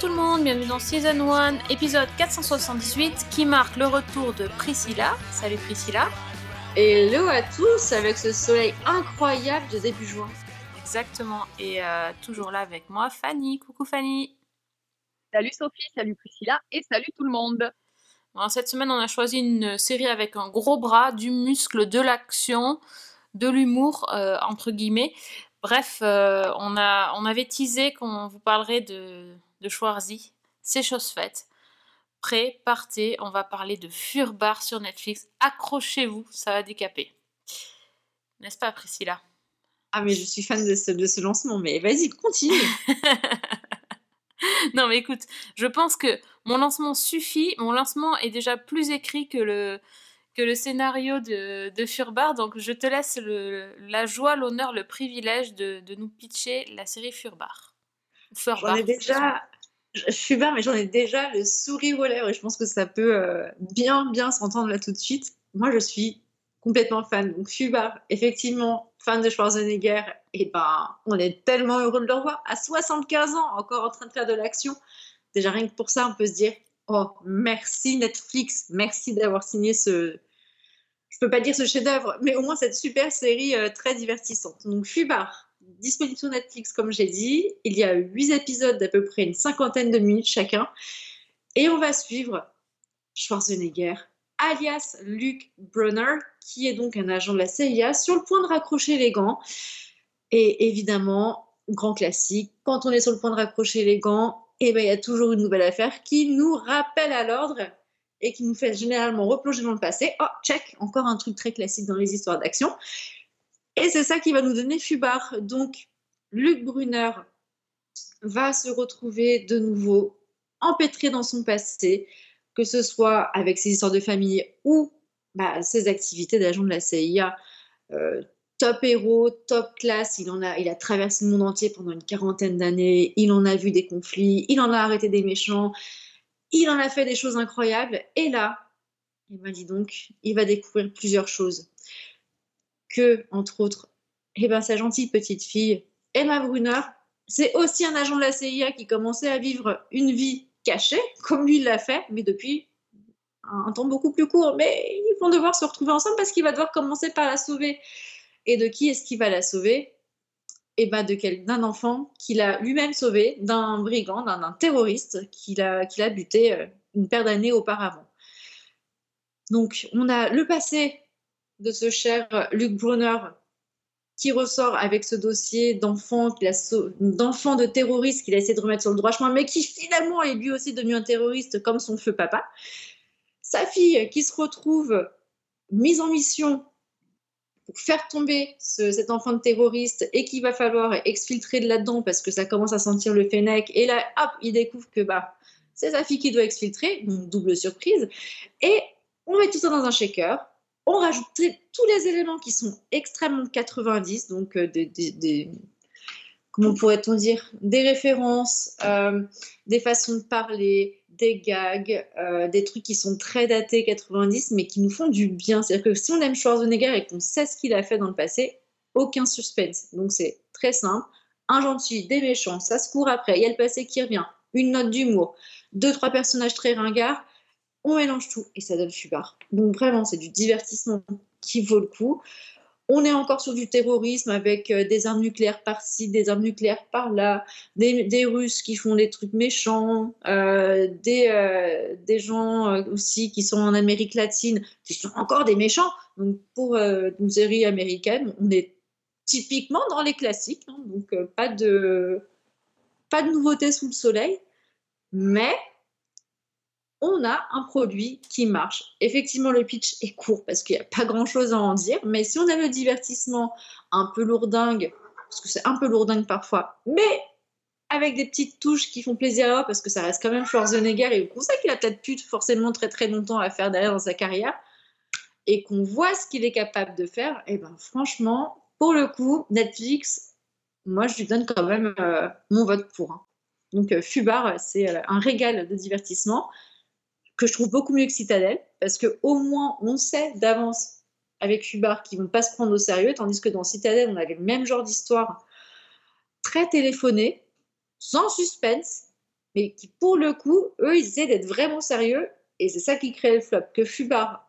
tout le monde, bienvenue dans Season 1, épisode 478 qui marque le retour de Priscilla. Salut Priscilla. Hello à tous avec ce soleil incroyable de début juin. Exactement, et euh, toujours là avec moi Fanny. Coucou Fanny. Salut Sophie, salut Priscilla et salut tout le monde. Bon, cette semaine, on a choisi une série avec un gros bras, du muscle, de l'action, de l'humour, euh, entre guillemets. Bref, euh, on, a, on avait teasé qu'on vous parlerait de, de Schwarzy. C'est chose faite. Prêt, partez, on va parler de Furbar sur Netflix. Accrochez-vous, ça va décaper. N'est-ce pas, Priscilla? Ah mais je suis fan de ce, de ce lancement, mais vas-y, continue. Non, mais écoute, je pense que mon lancement suffit. Mon lancement est déjà plus écrit que le, que le scénario de, de Furbar. Donc, je te laisse le- la joie, l'honneur, le privilège de, de nous pitcher la série Furbar. Furbar. J'en ai déjà, je suis mais j'en ai déjà le sourire aux lèvres et je pense que ça peut euh, bien, bien s'entendre là tout de suite. Moi, je suis complètement fan. Donc, Fubar, effectivement, fan de Schwarzenegger, et ben, on est tellement heureux de le revoir à 75 ans, encore en train de faire de l'action. Déjà, rien que pour ça, on peut se dire Oh, merci Netflix, merci d'avoir signé ce. Je peux pas dire ce chef-d'œuvre, mais au moins cette super série euh, très divertissante. Donc, Fubar, disponible sur Netflix, comme j'ai dit. Il y a huit épisodes d'à peu près une cinquantaine de minutes chacun. Et on va suivre Schwarzenegger, alias Luke Brunner, qui est donc un agent de la CIA, sur le point de raccrocher les gants. Et évidemment, grand classique, quand on est sur le point de raccrocher les gants, eh ben, il y a toujours une nouvelle affaire qui nous rappelle à l'ordre et qui nous fait généralement replonger dans le passé. Oh, check, encore un truc très classique dans les histoires d'action. Et c'est ça qui va nous donner Fubar. Donc, Luc Brunner va se retrouver de nouveau empêtré dans son passé, que ce soit avec ses histoires de famille ou bah, ses activités d'agent de la CIA. Euh, top héros, top classe, il, en a, il a traversé le monde entier pendant une quarantaine d'années, il en a vu des conflits, il en a arrêté des méchants, il en a fait des choses incroyables. Et là, il m'a dit donc, il va découvrir plusieurs choses que, entre autres, eh ben, sa gentille petite fille, Emma Brunner, c'est aussi un agent de la CIA qui commençait à vivre une vie cachée, comme lui l'a fait, mais depuis un, temps beaucoup plus court. Mais ils vont devoir se retrouver ensemble parce qu'il va devoir commencer par la sauver. Et de qui est-ce qu'il va la sauver? Eh ben de quel d'un enfant qu'il a lui-même sauvé, d'un brigand, d'un terroriste qu'il a, qu'il a buté euh, une paire d'années auparavant. Donc on a le passé de ce cher Luc Brunner qui ressort avec ce dossier d'enfant de terroriste qu'il a essayé de remettre sur le droit chemin, mais qui finalement est lui aussi devenu un terroriste comme son feu papa. Sa fille qui se retrouve mise en mission pour faire tomber ce- cet enfant de terroriste et qu'il va falloir exfiltrer de là-dedans parce que ça commence à sentir le fennec. Et là, hop, il découvre que bah, c'est sa fille qui doit exfiltrer, double surprise. Et on met tout ça dans un shaker. On rajoute tous les éléments qui sont extrêmement 90, donc euh, des- comment pourrait-on dire, des références, euh, des façons de parler, des gags, euh, des trucs qui sont très datés 90, mais qui nous font du bien. C'est-à-dire que si on aime Schwarzenegger et qu'on sait ce qu'il a fait dans le passé, aucun suspense. Donc c'est très simple. Un gentil, des méchants, ça se court après, il y a le passé qui revient, une note d'humour, deux, trois personnages très ringards, on mélange tout et ça donne Fubar. Donc vraiment, c'est du divertissement qui vaut le coup. On est encore sur du terrorisme avec euh, des armes nucléaires par-ci, des armes nucléaires par-là, des, Russes qui font des trucs méchants, euh, des, euh, des gens aussi qui sont en Amérique latine, qui sont encore des méchants. Donc pour une série américaine, on est typiquement dans les classiques, hein, donc pas de pas de nouveautés sous le soleil, mais on a un produit qui marche. Effectivement, le pitch est court parce qu'il n'y a pas grand-chose à en dire, mais si on aime le divertissement un peu lourdingue, parce que c'est un peu lourdingue parfois, mais avec des petites touches qui font plaisir à voir parce que ça reste quand même Schwarzenegger et qu'on sait qu'il a peut-être plus forcément très très longtemps à faire derrière dans sa carrière et qu'on voit ce qu'il est capable de faire, et ben franchement, pour le coup, Netflix, moi je lui donne quand même euh, mon vote pour. hein. Donc euh, Fubar, c'est euh, un régal de divertissement que je trouve beaucoup mieux que Citadel, parce que au moins on sait d'avance avec Hubbard qu'ils vont pas se prendre au sérieux, tandis que dans Citadel, on avait le même genre d'histoire très téléphonée, sans suspense, mais qui pour le coup, eux, ils essaient d'être vraiment sérieux, et c'est ça qui crée le flop. Que Fubar,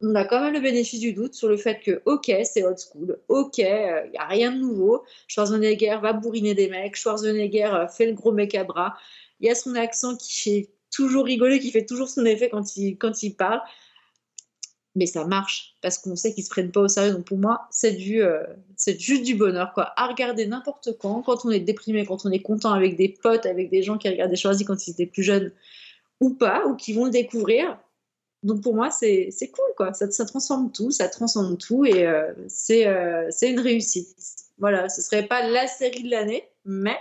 on a quand même le bénéfice du doute sur le fait que, ok, c'est old school, ok, il n'y a rien de nouveau, Schwarzenegger va bourriner des mecs, Schwarzenegger euh, fait le gros mec à bras, il y a son accent qui fait toujours rigoler, qui fait toujours son effet quand il, quand il parle, mais ça marche parce qu'on sait qu'ils se prennent pas au sérieux. Donc pour moi, c'est du, euh, c'est juste du bonheur quoi. À regarder n'importe quand, quand on est déprimé, quand on est content avec des potes, avec des gens qui regardaient Choisi quand ils étaient plus jeunes ou pas, ou qui vont le découvrir. Donc pour moi, c'est, cool quoi. Ça, transforme tout, ça transforme tout et euh, c'est, euh, c'est une réussite. Voilà, ce serait pas la série de l'année, mais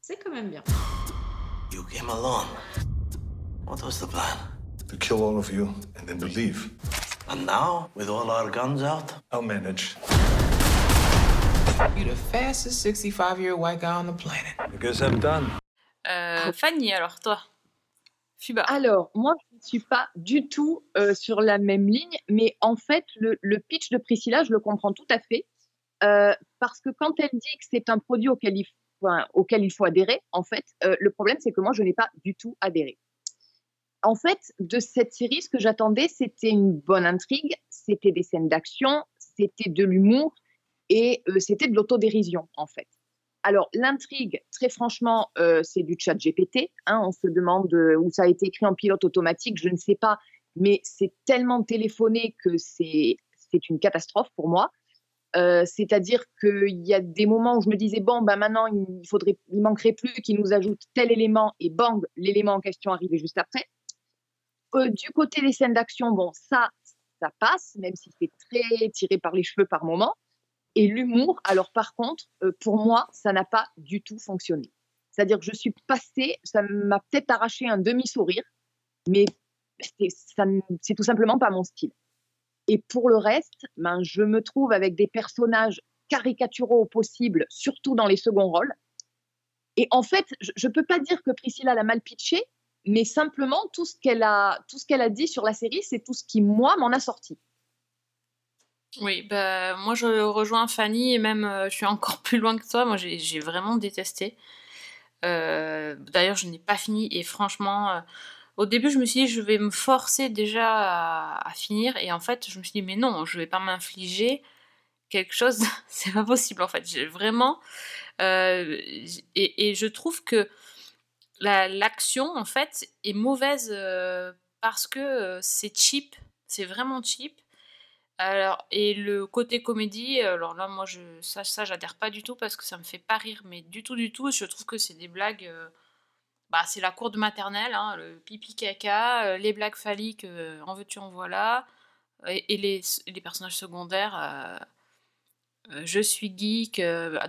c'est quand même bien. What was the plan? To kill all of you and then to leave. And now, with all our guns out, I'll manage. You're the fastest 65 year old white guy on the planet. I guess I'm done. Euh, Fanny, alors toi Fuba. Alors, moi, je ne suis pas du tout euh, sur la même ligne, mais en fait, le, le pitch de Priscilla, je le comprends tout à fait. Euh, parce que quand elle dit que c'est un produit auquel il, faut, enfin, auquel il faut adhérer, en fait, euh, le problème, c'est que moi, je n'ai pas du tout adhéré. En fait, de cette série, ce que j'attendais, c'était une bonne intrigue, c'était des scènes d'action, c'était de l'humour et euh, c'était de l'autodérision, en fait. Alors, l'intrigue, très franchement, euh, c'est du chat GPT. Hein, on se demande euh, où ça a été écrit en pilote automatique, je ne sais pas, mais c'est tellement téléphoné que c'est une catastrophe pour moi. C'est-à-dire qu'il y a des moments où je me disais, bon, ben maintenant, il, faudrait, il manquerait plus qu'il nous ajoute tel élément, et bang, l'élément en question arrivait juste après. Euh, du côté des scènes d'action, bon, ça, ça passe, même si c'est très tiré par les cheveux par moment. Et l'humour, alors par contre, euh, pour moi, ça n'a pas du tout fonctionné. C'est-à-dire que je suis passée, ça m'a peut-être arraché un demi-sourire, mais c'est tout simplement pas mon style. Et pour le reste, ben, je me trouve avec des personnages caricaturaux au possible, surtout dans les seconds rôles. Et en fait, je ne peux pas dire que Priscilla l'a mal pitché, mais simplement tout ce qu'elle a, tout ce qu'elle a dit sur la série, c'est tout ce qui moi m'en a sorti. Oui, bah, moi je rejoins Fanny et même euh, je suis encore plus loin que toi. Moi j'ai vraiment détesté. Euh, D'ailleurs, je n'ai pas fini et franchement, euh, au début je me suis dit je vais me forcer déjà à, finir et en fait je me suis dit mais non, je vais pas m'infliger quelque chose, c'est pas possible en fait. Vraiment et, je trouve que l'action en fait est mauvaise euh, parce que euh, c'est cheap, c'est vraiment cheap. Alors, et le côté comédie, alors là, moi, je, ça, ça j'adhère pas du tout parce que ça me fait pas rire, mais du tout, du tout. Je trouve que c'est des blagues. Euh, bah, c'est la cour de maternelle, hein, le pipi caca, les blagues phalliques, en veux-tu, en voilà. Et, les, les, personnages secondaires. je suis geek,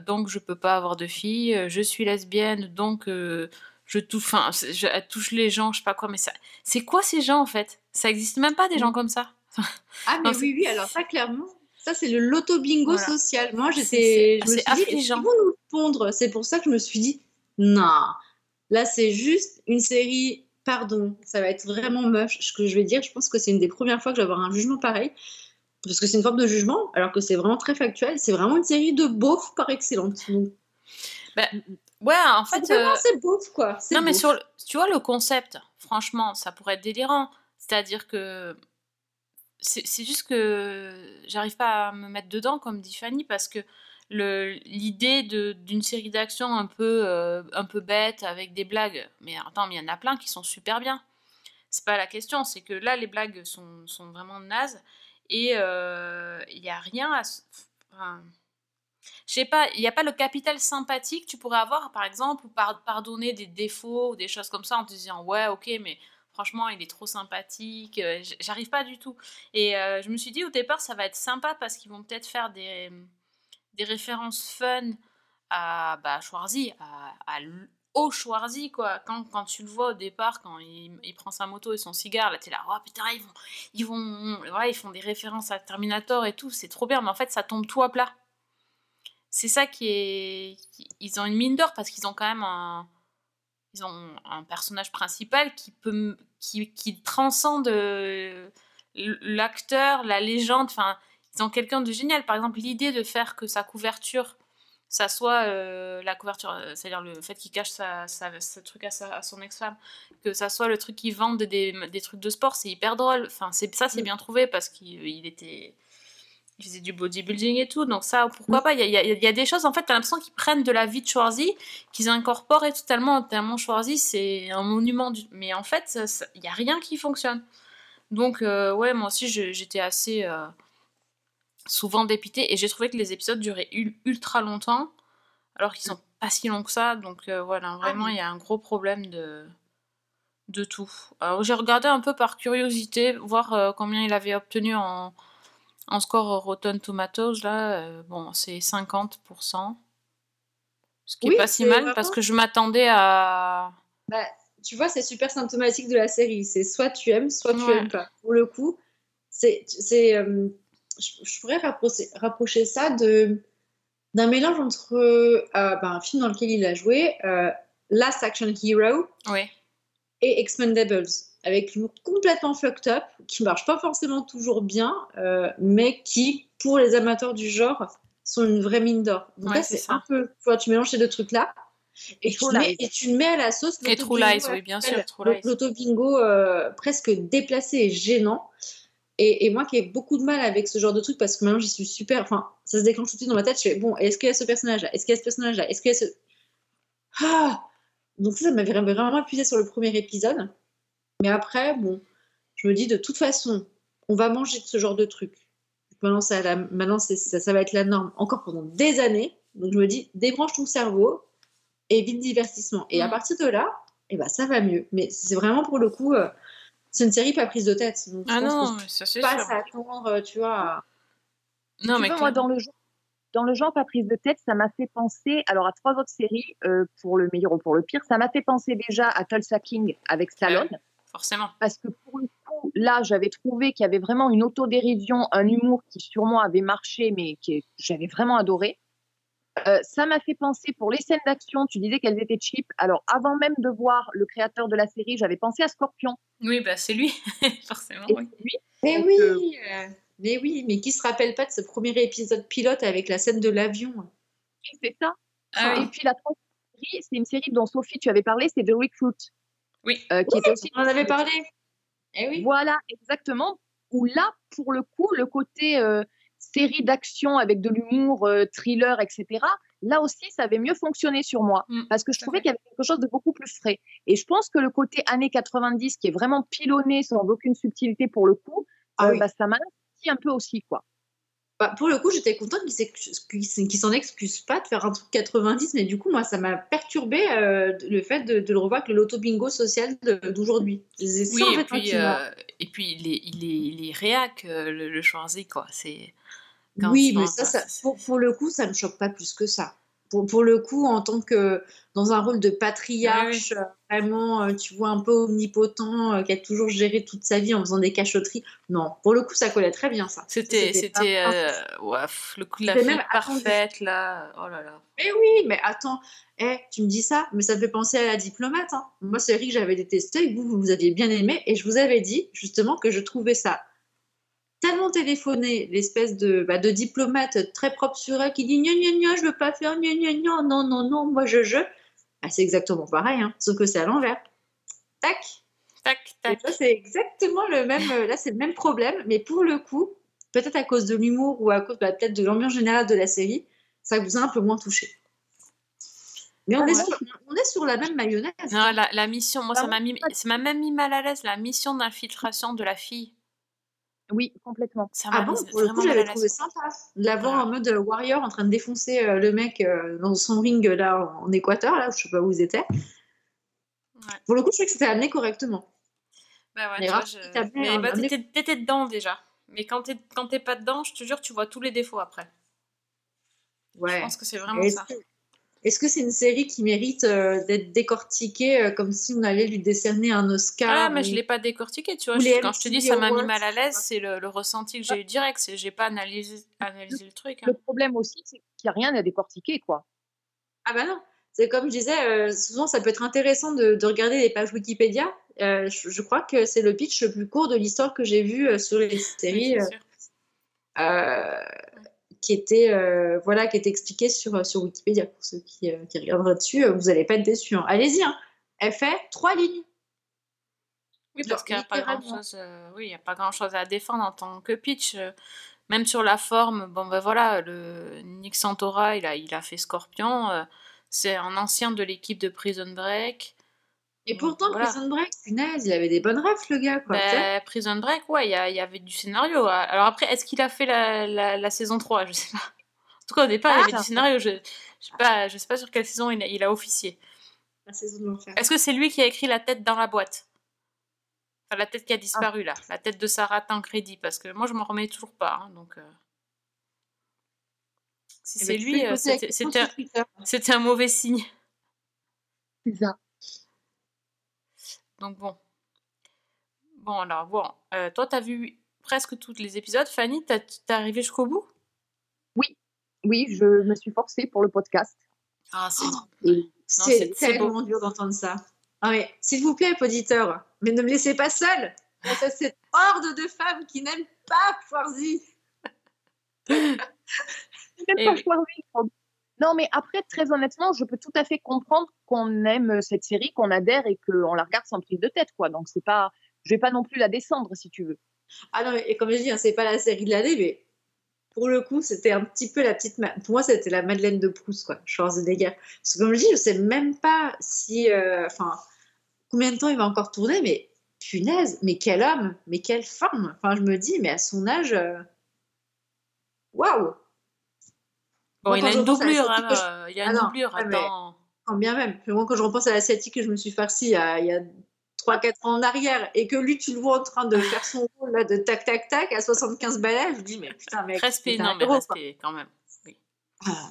donc je peux pas avoir de filles. Je suis lesbienne, donc je touche, enfin, je touche les gens, je sais pas quoi. Mais ça, c'est quoi ces gens en fait? Ça existe même pas des gens comme ça. Ah, mais oui, oui, alors ça, clairement, ça, c'est le loto-bingo voilà. social. Moi, j'étais. C'est affligeant. Ils vont nous pondre? C'est pour ça que je me suis dit, non, là, c'est juste une série, pardon, ça va être vraiment moche. Ce que je vais dire, je pense que c'est une des premières fois que je vais avoir un jugement pareil. Parce que c'est une forme de jugement, alors que c'est vraiment très factuel. C'est vraiment une série de beauf par excellence. Bah, ouais, en fait. C'est vraiment, euh... beauf, quoi. Non, mais sur, le... tu vois, le concept, franchement, ça pourrait être délirant. C'est-à-dire que c'est juste que j'arrive pas à me mettre dedans, comme dit Fanny, parce que l'idée d'une série d'actions un peu euh, un peu bête avec des blagues, mais attends, mais il y en a plein qui sont super bien. C'est pas la question, c'est que là les blagues sont, sont vraiment nazes et il euh, y a rien à. Enfin, je sais pas, il n'y a pas le capital sympathique que tu pourrais avoir, par exemple, ou par, pardonner des défauts ou des choses comme ça en te disant ouais, ok, mais franchement, il est trop sympathique, euh, j'arrive pas du tout. Et euh, je me suis dit au départ, ça va être sympa parce qu'ils vont peut-être faire des, des références fun à bah, Schwarzy, à, à au Schwarzy, quoi. Quand, quand tu le vois au départ, quand il, il prend sa moto et son cigare, là, t'es là, oh putain, ils vont, ils vont, ouais, ils font des références à Terminator et tout, c'est trop bien, mais en fait, ça tombe tout à plat. C'est ça qui est. Ils ont une mine d'or parce qu'ils ont quand même un ils ont un personnage principal qui peut qui, qui transcende euh, l'acteur, la légende. Enfin, ils ont quelqu'un de génial. Par exemple, l'idée de faire que sa couverture, ça soit euh, la couverture, euh, c'est-à-dire le fait qu'il cache sa, sa- ce truc à, sa- à son ex-femme, que ça soit le truc qui vende des, des trucs de sport, c'est hyper drôle. Enfin, c'est ça, c'est Mm. bien trouvé parce qu'il il était il faisait du bodybuilding et tout, donc ça, pourquoi Mm. pas Il y a, y y des choses, en fait, t'as l'impression qu'ils prennent de la vie de Schwarzy, qu'ils incorporent et totalement, tellement Schwarzy, c'est un monument, du... mais en fait, il y a rien qui fonctionne. Donc, euh, ouais, moi aussi, j'étais assez euh, souvent dépitée, et j'ai trouvé que les épisodes duraient ul- ultra longtemps, alors qu'ils sont pas si longs que ça, donc euh, voilà, vraiment, il y a un gros problème de de tout. Alors, j'ai regardé un peu par curiosité, voir combien il avait obtenu en, en score Rotten Tomatoes, là, euh, bon, c'est 50%. Ce qui Oui, est pas si mal, vraiment- parce que je m'attendais à... Bah, tu vois, c'est super symptomatique de la série. C'est soit tu aimes, soit tu Ouais. aimes pas. Pour le coup, c'est, c'est, euh, je, je pourrais rapprocher, rapprocher ça de d'un mélange entre euh, bah, un film dans lequel il a joué, Last Action Hero Oui, et Expendables, avec l'humour complètement fucked up, qui marche pas forcément toujours bien, euh, mais qui, pour les amateurs du genre, sont une vraie mine d'or. Donc Ouais, là, c'est un peu, tu vois, tu mélanges ces deux trucs-là, et, tu True mets, Lies. et tu mets à la sauce et True Lies, oui, bien sûr, le-. L'auto-bingo euh, presque déplacé et gênant. Et, et moi qui ai beaucoup de mal avec ce genre de truc, parce que maintenant j'y suis super, enfin, ça se déclenche tout de suite dans ma tête, je fais, bon, est-ce qu'il y a ce personnage-là? Est-ce qu'il y a ce personnage-là? Est-ce qu'il y a ce... Ah Donc ça, ça m'avait vraiment épuisé sur le premier épisode. Mais après, bon, je me dis de toute façon, on va manger de ce genre de truc. Maintenant, ça, la- maintenant c'est- ça, ça va être la norme encore pendant des années. Donc je me dis, débranche ton cerveau et vite divertissement. Et à Mm. partir de là, eh ben, ça va mieux. Mais c'est vraiment pour le coup, euh, c'est une série pas prise de tête. Donc je Ah pense non, que ça c'est pas sûr. s'attendre, tu vois. à- Non, Tu mais vois, moi, dans le genre, dans le genre pas prise de tête, ça m'a fait penser, alors à trois autres séries, euh, pour le meilleur ou pour le pire, ça m'a fait penser déjà à Tulsa King avec Stallone, forcément. parce que pour le coup, là, j'avais trouvé qu'il y avait vraiment une autodérision, un humour qui sûrement avait marché, mais que j'avais vraiment adoré. Euh, ça m'a fait penser pour les scènes d'action, tu disais qu'elles étaient cheap. Alors, avant même de voir le créateur de la série, j'avais pensé à Scorpion. Oui, bah c'est lui, forcément. Et oui. lui. Mais Donc, oui, euh, euh, mais oui, mais qui se rappelle pas de ce premier épisode pilote avec la scène de l'avion c'est ça. Ah Et oui. puis la troisième série, c'est une série dont Sophie, tu avais parlé, c'est The Recruit. Oui. euh, qui était aussi On en avait parlé. Eh oui. Voilà, exactement. Où là, pour le coup, le côté euh, série d'action avec de l'humour, euh, thriller, etc., là aussi, ça avait mieux fonctionné sur moi. Mm, Parce que je trouvais qu'il y avait quelque chose de beaucoup plus frais. Et je pense que le côté années 90, qui est vraiment pilonné sans aucune subtilité pour le coup, Ah euh, oui. bah, ça m'a un peu aussi, quoi. Bah, pour le coup, j'étais contente qu'il s'en excuse pas de faire un truc 90, mais du coup, moi, ça m'a perturbé euh, le fait de, de le revoir avec le loto bingo social d'aujourd'hui. Oui, en et fait, puis, euh, et puis il est, il est, il est réac, euh, le, le Schwarzy, quoi. C'est... Oui, mais ça, ça- c'est- pour, pour le coup, ça ne choque pas plus que ça. Pour, pour le coup, en tant que dans un rôle de patriarche, euh, vraiment, euh, tu vois, un peu omnipotent, euh, qui a toujours géré toute sa vie en faisant des cachotteries, non, pour le coup, ça collait très bien, ça. C'était, C'était euh, ouais, le coup de la attendu. parfaite, là. Oh là là. Mais oui, mais attends, eh, tu me dis ça, mais ça me fait penser à la diplomate. hein. Moi, c'est vrai que j'avais détesté, vous, vous aviez bien aimé, et je vous avais dit justement que je trouvais ça tellement téléphoné, l'espèce de, bah, de diplomate très propre sur elle qui dit gna gna gna, je veux pas faire gna gna gna, non, non, non, moi je, je. Ah, c'est exactement pareil, hein, sauf que c'est à l'envers. Tac, Tac, et tac. là, c'est exactement le même, euh, là, c'est le même problème, mais pour le coup, peut-être à cause de l'humour ou à cause bah, peut-être de l'ambiance générale de la série, ça vous a un peu moins touché. Mais on, Ah est, sur, on est sur la même mayonnaise. Non, la, la mission, moi, Ah ça m'a mis, ça m'a même mis mal à l'aise, la mission d'infiltration de la fille. Oui, complètement. Ça Ah bon, pour le vraiment coup, j'avais trouvé sympa de la voir Voilà. en mode euh, warrior en train de défoncer euh, le mec euh, dans son ring là en, en Équateur, là où je sais pas où ils étaient. Ouais. Pour le coup, je trouvais que c'était amené correctement. Bah ouais, tu vois, je- Mais bah, t'étais, t'étais dedans déjà. Mais quand t'es, quand t'es pas dedans, je te jure, tu vois tous les défauts après. Je Ouais. pense que c'est vraiment ça. Est-ce que c'est une série qui mérite euh, d'être décortiquée euh, comme si on allait lui décerner un Oscar Ah, mais ou- je l'ai pas décortiqué, tu vois. je- quand je te dis ça m'a mis mal à l'aise, c'est le, le ressenti que j'ai eu direct. C'est, j'ai pas analysé, analysé le truc. hein. Le problème aussi, c'est qu'il n'y a rien à décortiquer, quoi. Ah bah non. c'est comme je disais, euh, souvent ça peut être intéressant de, de regarder les pages Wikipédia. Euh, je, je crois que c'est le pitch le plus court de l'histoire que j'ai vu euh, sur les Oui, séries, euh, qui était euh, voilà, qui est expliqué sur, sur Wikipédia. Pour ceux qui, euh, qui regarderaient dessus, euh, vous n'allez pas être déçus. hein. Allez-y, hein. elle fait trois lignes. Oui, parce qu'il n'y a pas grand-chose, euh, oui, il y a pas grand-chose à défendre en tant que pitch. euh, même sur la forme, bon ben voilà, le Nick Santora, il a, il a fait Scorpion. euh, c'est un ancien de l'équipe de Prison Break. Et pourtant, voilà. Prison Break, punaise, il avait des bonnes refs, le gars. Quoi. Ben, Prison Break, ouais, il y, avait du scénario. Alors après, est-ce qu'il a fait la, la, la saison 3 Je sais pas. En tout cas, au départ, il y avait Ah. du scénario. Je, je sais pas, je sais pas sur quelle saison il a, il a officié. La saison de l'enfer. Est-ce que c'est lui qui a écrit la tête dans la boîte? Enfin, la tête qui a disparu là, la tête de Sarah Tancredi, parce que moi je m'en remets toujours pas. hein, donc, euh, si Eh c'est ben, lui, euh, c'était un mauvais signe. C'est ça. Donc bon. Bon alors, bon, euh, toi t'as vu presque tous les épisodes. Fanny, t'as- t'es arrivée jusqu'au bout? Oui, je me suis forcée pour le podcast. Ah, c'est Et c'est- C'est c'est beau. tellement dur d'entendre ça. Ah, mais s'il vous plaît, auditeurs, mais ne me laissez pas seule face à cette horde de femmes qui n'aiment pas. Même Eh pas oui. Non, mais après, très honnêtement, je peux tout à fait comprendre qu'on aime cette série, qu'on adhère et qu'on la regarde sans prise de tête, quoi. Donc, c'est pas, je vais pas non plus la descendre, si tu veux. Ah non, et comme je dis, hein, c'est pas la série de l'année, mais pour le coup, c'était un petit peu la petite. Pour moi, c'était la Madeleine de Proust, quoi, Schwarzenegger. Parce que comme je dis, je sais même pas si. euh, combien de temps il va encore tourner, mais punaise, mais quel homme, mais quelle femme. Enfin, je me dis, mais à son âge. euh, Waouh! Bon, il a je une à la doublure, je- hein, euh, il y a Ah une doublure, attends. Quand bien même. Puis moi, quand je repense à la série que je me suis farcie il y a, il y a 3-4 ans en arrière et que lui, tu le vois en train de faire son rôle là, de tac tac tac à 75 balais, je dis, mais putain, mec. Respect, non, mais héros, quoi. respect quand même. Ah,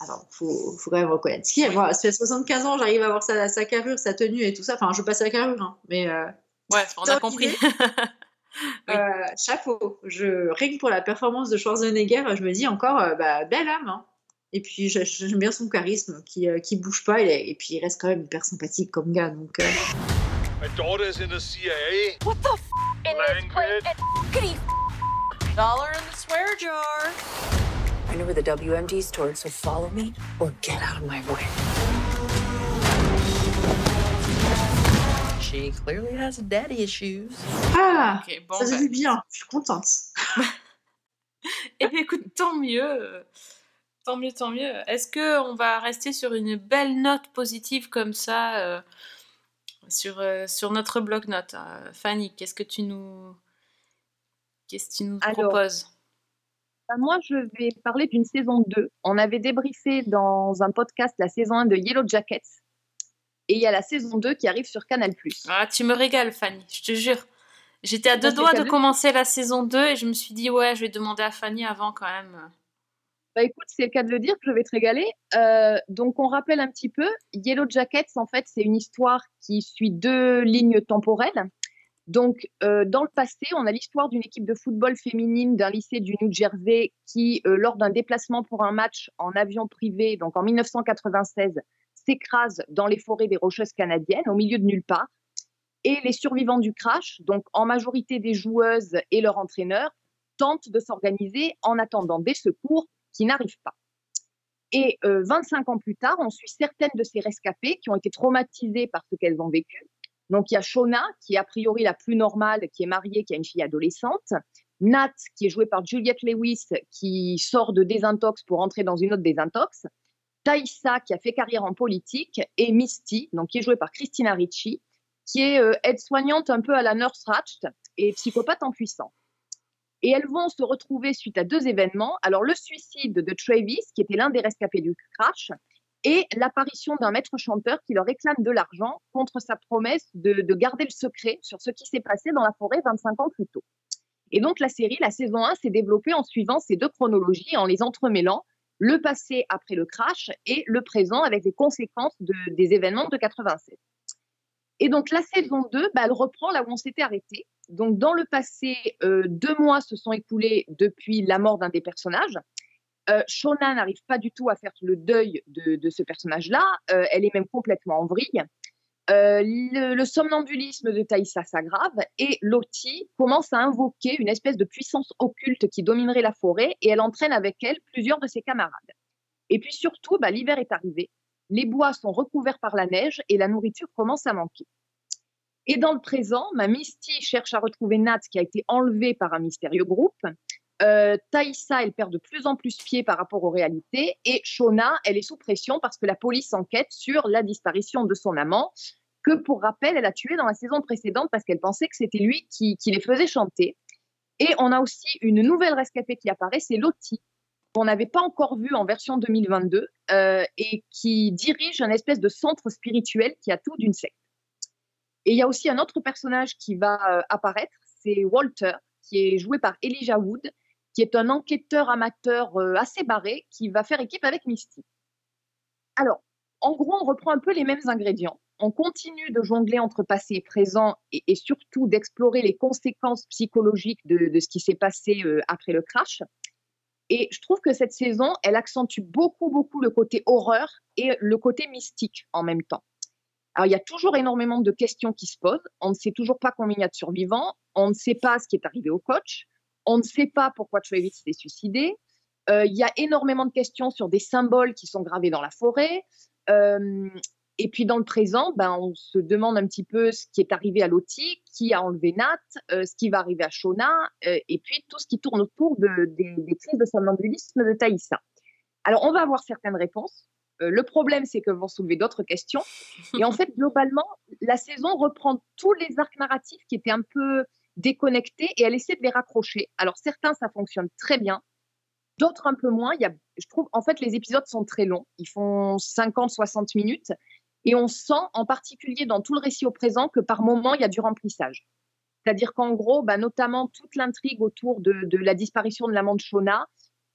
Alors, faut, faut quand même reconnaître ce qu'il y a. Moi, ça fait 75 ans, j'arrive à voir sa, sa carrure, sa tenue et tout ça. Enfin, je passe la carrure, hein, mais euh, Ouais, on a compris. Oui. euh, chapeau. Je, rien que pour la performance de Schwarzenegger, je me dis encore, euh, bah, belle âme. hein. Et puis, j'ai- j'aime bien son charisme qui, euh, qui bouge pas. est- et puis, il reste quand même hyper sympathique comme gars. Donc, euh, My daughter's in the CIA. What the f? In this place? Language. Dollar in the swear jar. I know where the WMD's stored, so follow me or get out of my way. She clearly has daddy issues. Ah, Ok, bon, ça se bah, dit bien. Je suis contente. Eh bien, écoute, tant mieux. Tant mieux, tant mieux. Est-ce que on va rester sur une belle note positive comme ça euh, sur, euh, sur notre bloc-notes euh, Fanny, qu'est-ce que tu nous, qu'est-ce que tu nous Alors, proposes? Bah, moi, je vais parler d'une saison 2. On avait débriefé dans un podcast la saison 1 de Yellow Jackets. Et il y a la saison 2 qui arrive sur Canal+. Ah, tu me régales, Fanny, je te jure. J'étais à deux doigts de commencer la saison 2 et je me suis dit, ouais, je vais demander à Fanny avant quand même. Bah écoute, c'est le cas de le dire, je vais te régaler. Euh, donc on rappelle un petit peu, Yellow Jackets, en fait, c'est une histoire qui suit deux lignes temporelles. Donc euh, dans le passé, on a l'histoire d'une équipe de football féminine d'un lycée du New Jersey qui, euh, lors d'un déplacement pour un match en avion privé, donc en 1996, s'écrase dans les forêts des Rocheuses canadiennes, au milieu de nulle part. Et les survivants du crash, donc en majorité des joueuses et leur entraîneur, tentent de s'organiser en attendant des secours qui n'arrivent pas. Et euh, 25 ans plus tard, on suit certaines de ces rescapées qui ont été traumatisées par ce qu'elles ont vécu. Donc il y a Shona, qui est a priori la plus normale, qui est mariée, qui a une fille adolescente. Nat, qui est jouée par Juliette Lewis, qui sort de désintox pour entrer dans une autre désintox. Taïssa, qui a fait carrière en politique. Et Misty, donc, qui est jouée par Christina Ricci, qui est euh, aide-soignante un peu à la Nurse Ratched et psychopathe en puissant. Et elles vont se retrouver suite à deux événements. Alors, le suicide de Travis, qui était l'un des rescapés du crash, et l'apparition d'un maître chanteur qui leur réclame de l'argent contre sa promesse de, de garder le secret sur ce qui s'est passé dans la forêt 25 ans plus tôt. Et donc, la série, la saison 1, s'est développée en suivant ces deux chronologies, en les entremêlant, le passé après le crash et le présent avec les conséquences de- des événements de 87. Et donc, la saison 2, bah, elle reprend là où on s'était arrêté. Donc, dans le passé, euh, deux mois se sont écoulés depuis la mort d'un des personnages. Euh, Shona n'arrive pas du tout à faire le deuil de, de ce personnage-là. Euh, elle est même complètement en vrille. Euh, le, somnambulisme de Thaïsa s'aggrave et Lottie commence à invoquer une espèce de puissance occulte qui dominerait la forêt et elle entraîne avec elle plusieurs de ses camarades. Et puis surtout, bah, l'hiver est arrivé, les bois sont recouverts par la neige et la nourriture commence à manquer. Et dans le présent, ma Misty cherche à retrouver Nat qui a été enlevé par un mystérieux groupe. Euh, elle perd de plus en plus pied par rapport aux réalités. Et Shona, elle est sous pression parce que la police enquête sur la disparition de son amant, que pour rappel, elle a tué dans la saison précédente parce qu'elle pensait que c'était lui qui, qui les faisait chanter. Et on a aussi une nouvelle rescapée qui apparaît, c'est Lottie, qu'on n'avait pas encore vue en version 2022, euh, et qui dirige un espèce de centre spirituel qui a tout d'une secte. Et il y a aussi un autre personnage qui va euh, apparaître, c'est Walter, qui est joué par Elijah Wood, qui est un enquêteur amateur euh, assez barré, qui va faire équipe avec Misty. Alors, en gros, on reprend un peu les mêmes ingrédients. On continue de jongler entre passé et présent et, surtout d'explorer les conséquences psychologiques de, de ce qui s'est passé euh, après le crash. Et je trouve que cette saison, elle accentue beaucoup, beaucoup le côté horreur et le côté mystique en même temps. Alors, il y a toujours énormément de questions qui se posent. On ne sait toujours pas combien il y a de survivants. On ne sait pas ce qui est arrivé au coach. On ne sait pas pourquoi Travis s'est suicidé. Euh, il y a énormément de questions sur des symboles qui sont gravés dans la forêt. Euh, et puis dans le présent, ben, on se demande un petit peu ce qui est arrivé à Lottie, qui a enlevé Nat, euh, ce qui va arriver à Shona, et puis tout ce qui tourne autour de, des, crises de somnambulisme de Thaïsa. Alors on va avoir certaines réponses. Le problème, c'est que vont soulever d'autres questions. Et en fait, globalement, la saison reprend tous les arcs narratifs qui étaient un peu déconnectés et elle essaie de les raccrocher. Alors certains, ça fonctionne très bien. D'autres un peu moins. Il y a, je trouve, en fait, les épisodes sont très longs. Ils font 50-60 minutes. Et on sent, en particulier dans tout le récit au présent, que par moment, il y a du remplissage. C'est-à-dire qu'en gros, bah, notamment toute l'intrigue autour de, de, la disparition de l'amant de Shona,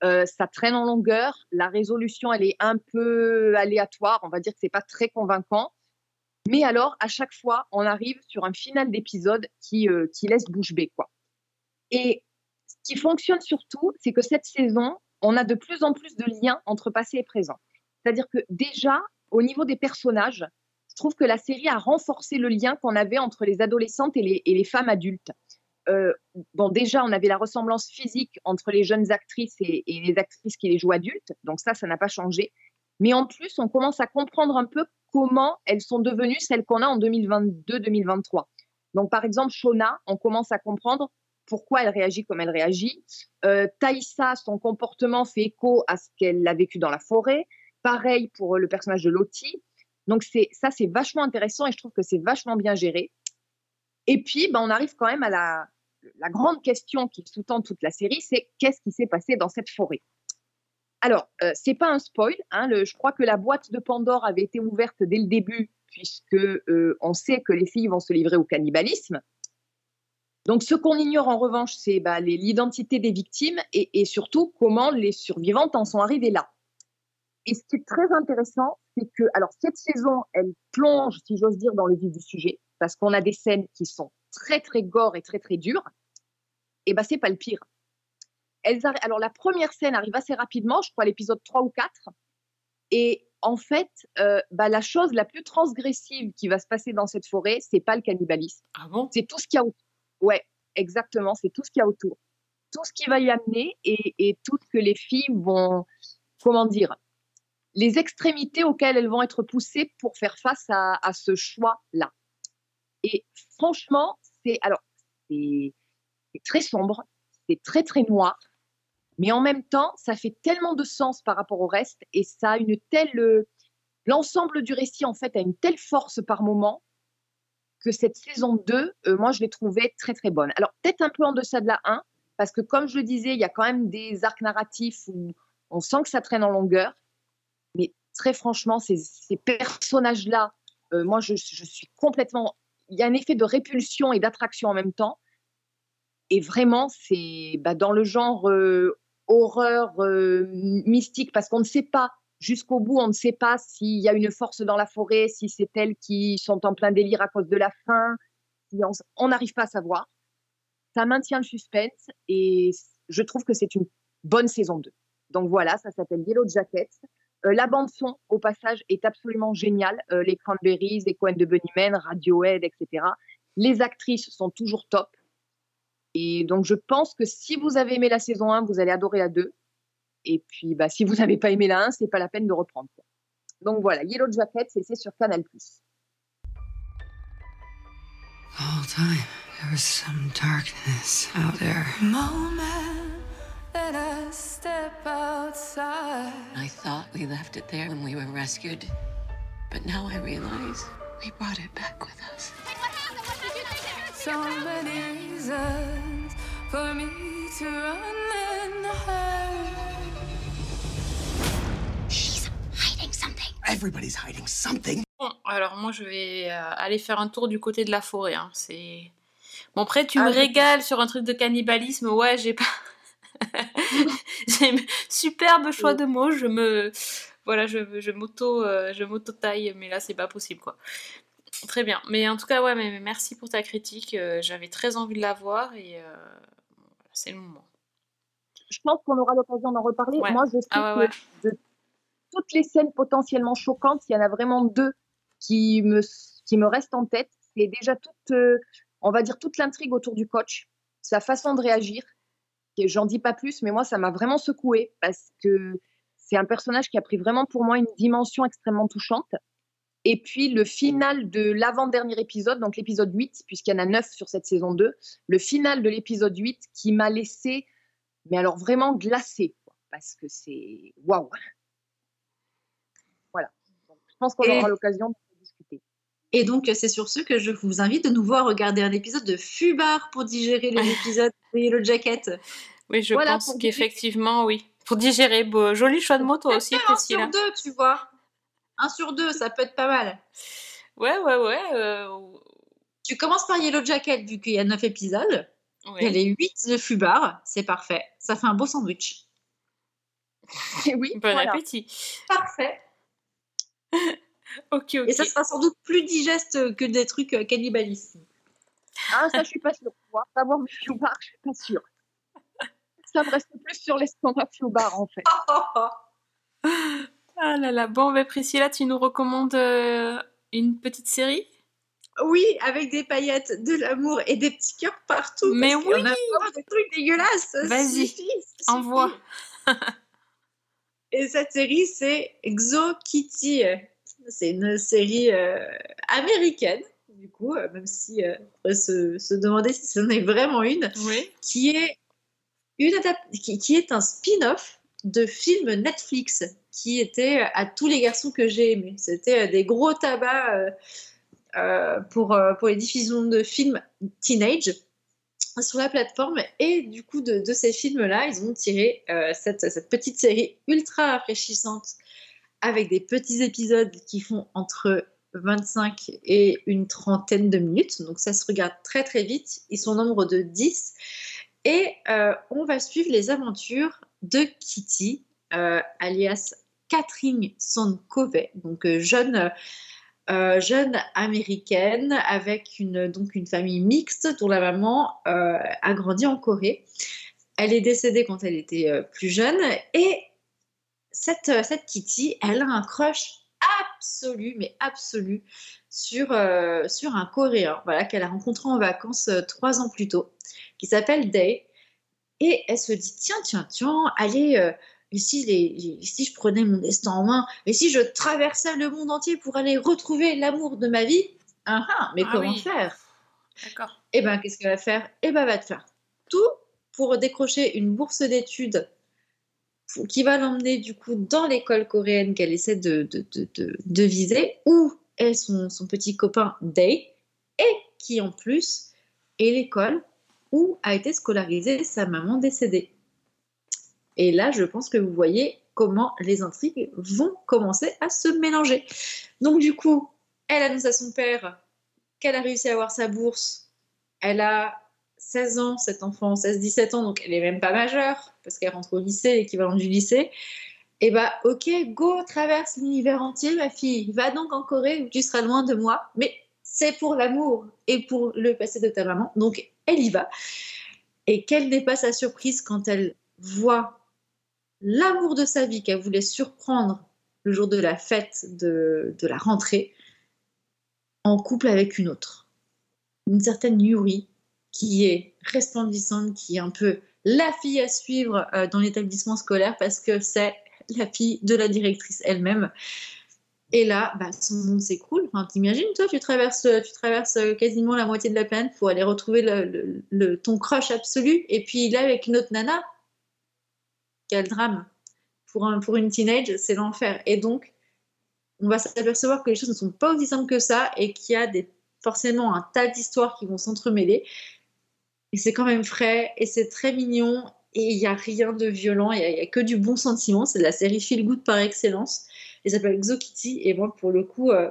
euh, ça traîne en longueur. La résolution, elle est un peu aléatoire. On va dire que c'est pas très convaincant. Mais alors, à chaque fois, on arrive sur un final d'épisode qui, euh, qui laisse bouche bée, quoi. Et ce qui fonctionne surtout, c'est que cette saison, on a de plus en plus de liens entre passé et présent. C'est-à-dire que déjà, au niveau des personnages, je trouve que la série a renforcé le lien qu'on avait entre les adolescentes et les, et les femmes adultes. Euh, bon, déjà, on avait la ressemblance physique entre les jeunes actrices et, et les actrices qui les jouent adultes, donc ça, ça n'a pas changé. Mais en plus, on commence à comprendre un peu comment elles sont devenues celles qu'on a en 2022-2023. Donc, par exemple, Shona, on commence à comprendre pourquoi elle réagit comme elle réagit. Euh, Taïsa, son comportement fait écho à ce qu'elle a vécu dans la forêt. Pareil pour le personnage de Lottie. Donc ça, c'est vachement intéressant et je trouve que c'est vachement bien géré. Et puis, ben, on arrive quand même à la grande question qui sous-tend toute la série, c'est qu'est-ce qui s'est passé dans cette forêt? Alors, euh, c'est pas un spoil. Hein, je crois que la boîte de Pandore avait été ouverte dès le début, puisque euh, on sait que les filles vont se livrer au cannibalisme. Donc, ce qu'on ignore en revanche, c'est bah, l'identité des victimes et, surtout comment les survivantes en sont arrivées là. Et ce qui est très intéressant, c'est que, alors, cette saison, elle plonge, si j'ose dire, dans le vif du sujet, parce qu'on a des scènes qui sont très, très gore et très, très dures. Et ben, c'est pas le pire. Elles arri- alors, la première scène arrive assez rapidement, je crois, à l'épisode 3 ou 4. Et en fait, euh, bah, la chose la plus transgressive qui va se passer dans cette forêt, c'est pas le cannibalisme. Ah bon? C'est tout ce qu'il y a autour. Ouais, exactement, c'est tout ce qu'il y a autour. Tout ce qui va y amener et, et tout ce que les filles vont, comment dire, les extrémités auxquelles elles vont être poussées pour faire face à, à ce choix-là. Et franchement, c'est alors c'est c'est très sombre, c'est très très noir, mais en même temps, ça fait tellement de sens par rapport au reste et ça a une telle euh, l'ensemble du récit en fait a une telle force par moment que cette saison 2, euh, moi je l'ai trouvée très très bonne. Alors peut-être un peu en deçà de la 1 parce que comme je le disais, il y a quand même des arcs narratifs où on sent que ça traîne en longueur, mais très franchement, ces, personnages-là, euh, moi je suis complètement il y a un effet de répulsion et d'attraction en même temps. Et vraiment, c'est bah, dans le genre euh, horreur euh, mystique, parce qu'on ne sait pas, jusqu'au bout, on ne sait pas s'il y a une force dans la forêt, si c'est elles qui sont en plein délire à cause de la faim. On n'arrive pas à savoir. Ça maintient le suspense et je trouve que c'est une bonne saison 2. Donc voilà, ça s'appelle Yellow Jackets. Euh, la bande son, au passage, est absolument géniale. Euh, les Cranberries, les Cohen de Bunnymen, Radiohead, etc. Les actrices sont toujours top. Et donc je pense que si vous avez aimé la saison 1, vous allez adorer la 2. Et puis bah, si vous n'avez pas aimé la 1, c'est pas la peine de reprendre. quoi. Donc voilà, Yellow Jackets, et c'est sur Canal+. The whole time, there was some darkness out there. Moment that I step outside. I thought we left it there when we were rescued. But now I realize we brought it back with us. So many reasons for me to run and hide. She's hiding something. Everybody's hiding something. Bon, alors moi je vais euh, aller faire un tour du côté de la forêt. hein, C'est bon après tu Ah, me régales sur un truc de cannibalisme. Ouais, j'ai pas. j'ai superbe choix de mots. Je me voilà, je, je m'auto euh, je m'auto taille, mais là c'est pas possible quoi. Très bien. Mais en tout cas ouais, mais, merci pour ta critique. euh, J'avais très envie de la voir et euh, c'est le moment. Je pense qu'on aura l'occasion d'en reparler. Ouais. Moi, je sais Ah ouais, que de toutes les scènes potentiellement choquantes, il y en a vraiment deux qui me, qui me restent en tête. C'est déjà toute, euh, on va dire, toute l'intrigue autour du coach, sa façon de réagir. J'en dis pas plus, mais moi, ça m'a vraiment secoué parce que c'est un personnage qui a pris vraiment pour moi une dimension extrêmement touchante. Et puis le final de l'avant-dernier épisode, donc l'épisode 8, puisqu'il y en a 9 sur cette saison 2, le final de l'épisode 8 qui m'a laissé, mais alors vraiment glacé, parce que c'est waouh. Voilà. Donc, je pense qu'on Et- aura l'occasion de discuter. Et donc, c'est sur ce que je vous invite de nouveau à regarder un épisode de Fubar pour digérer les épisodes de Yellow Jacket. Oui, je Voilà, pense qu'effectivement oui. Pour digérer, beau, joli choix de mots toi aussi, Un Priscilla. sur deux, tu vois. Un sur deux, ça peut être pas mal. Ouais, ouais, ouais. euh, Tu commences par Yellow Jacket, vu qu'il y a 9 épisodes. ouais. Il y a les 8 de Fubar, c'est parfait. Ça fait un beau sandwich. Et oui, Bon voilà. appétit. Parfait. Ok, ok. Et ça sera sans doute plus digeste que des trucs euh, cannibalistes. Ah, ça, je suis pas sûre. Du Fiobar, je suis pas sûre. Ça me reste plus sur l'estomac Fiobar, en fait. Ah là là. Bon, ben Priscilla, tu nous recommandes euh, une petite série? Oui, avec des paillettes, de l'amour et des petits cœurs partout. Mais parce oui a vraiment des trucs dégueulasses. Vas-y, Envoie. Et cette série, c'est Exo Kitty. C'est une série euh, américaine, du coup, euh, même si on pourrait se, se demander si ce n'est vraiment une, Oui. qui est, une qui, qui est un spin-off de film Netflix qui était à tous les garçons que j'ai aimés. C'était euh, des gros tabacs euh, euh, pour, euh, pour les diffusions de films teenage sur la plateforme. Et du coup, de, ces films-là, ils ont tiré euh, cette, cette petite série ultra rafraîchissante avec des petits épisodes qui font entre 25 et une trentaine de minutes. Donc ça se regarde très très vite. Ils sont au nombre de 10. Et euh, on va suivre les aventures de Kitty, euh, alias Catherine Soncovey, donc euh, jeune, euh, jeune américaine avec une, donc une famille mixte dont la maman euh, a grandi en Corée. Elle est décédée quand elle était plus jeune et cette, cette Kitty, elle a un crush absolu, mais absolu, sur, sur un Coréen voilà, qu'elle a rencontré en vacances trois ans plus tôt, qui s'appelle Day. Et elle se dit, tiens, tiens, tiens, allez, et si, les, si je prenais mon destin en main, et si je traversais le monde entier pour aller retrouver l'amour de ma vie Ah ah, mais Ah comment oui. faire? D'accord. Eh ben, qu'est-ce qu'elle va faire? Eh ben, elle va te faire tout pour décrocher une bourse d'études qui va l'emmener du coup dans l'école coréenne qu'elle essaie de, de- de viser, où est son, son petit copain Day, et qui en plus est l'école où a été scolarisée sa maman décédée. Et là, je pense que vous voyez comment les intrigues vont commencer à se mélanger. Donc du coup, elle annonce à son père qu'elle a réussi à avoir sa bourse. Elle a 16 ans, cet enfant, 16-17 ans, donc elle est même pas majeure, parce qu'elle rentre au lycée, l'équivalent du lycée. Et bah ok, go, traverse l'univers entier, ma fille. Va donc en Corée où tu seras loin de moi. Mais c'est pour l'amour et pour le passé de ta maman. Donc elle y va. Et quelle n'est pas sa surprise quand elle voit l'amour de sa vie qu'elle voulait surprendre le jour de la fête de, la rentrée en couple avec une autre. Une certaine Yuri qui est resplendissante, qui est un peu la fille à suivre euh, dans l'établissement scolaire parce que c'est la fille de la directrice elle-même. Et là, bah, son monde s'écroule. Enfin, T'imagines, toi, tu traverses, tu traverses quasiment la moitié de la planète pour aller retrouver le- ton crush absolu. Et puis là, avec une autre nana, quel drame. Pour, un, pour une teenage, c'est l'enfer. Et donc, on va s'apercevoir que les choses ne sont pas aussi simples que ça et qu'il y a des, forcément un tas d'histoires qui vont s'entremêler. Et c'est quand même frais et c'est très mignon et il n'y a rien de violent, il n'y a, que du bon sentiment. C'est de la série Feel Good par excellence. Ça s'appelle Xokitty. Et moi, pour le coup, euh,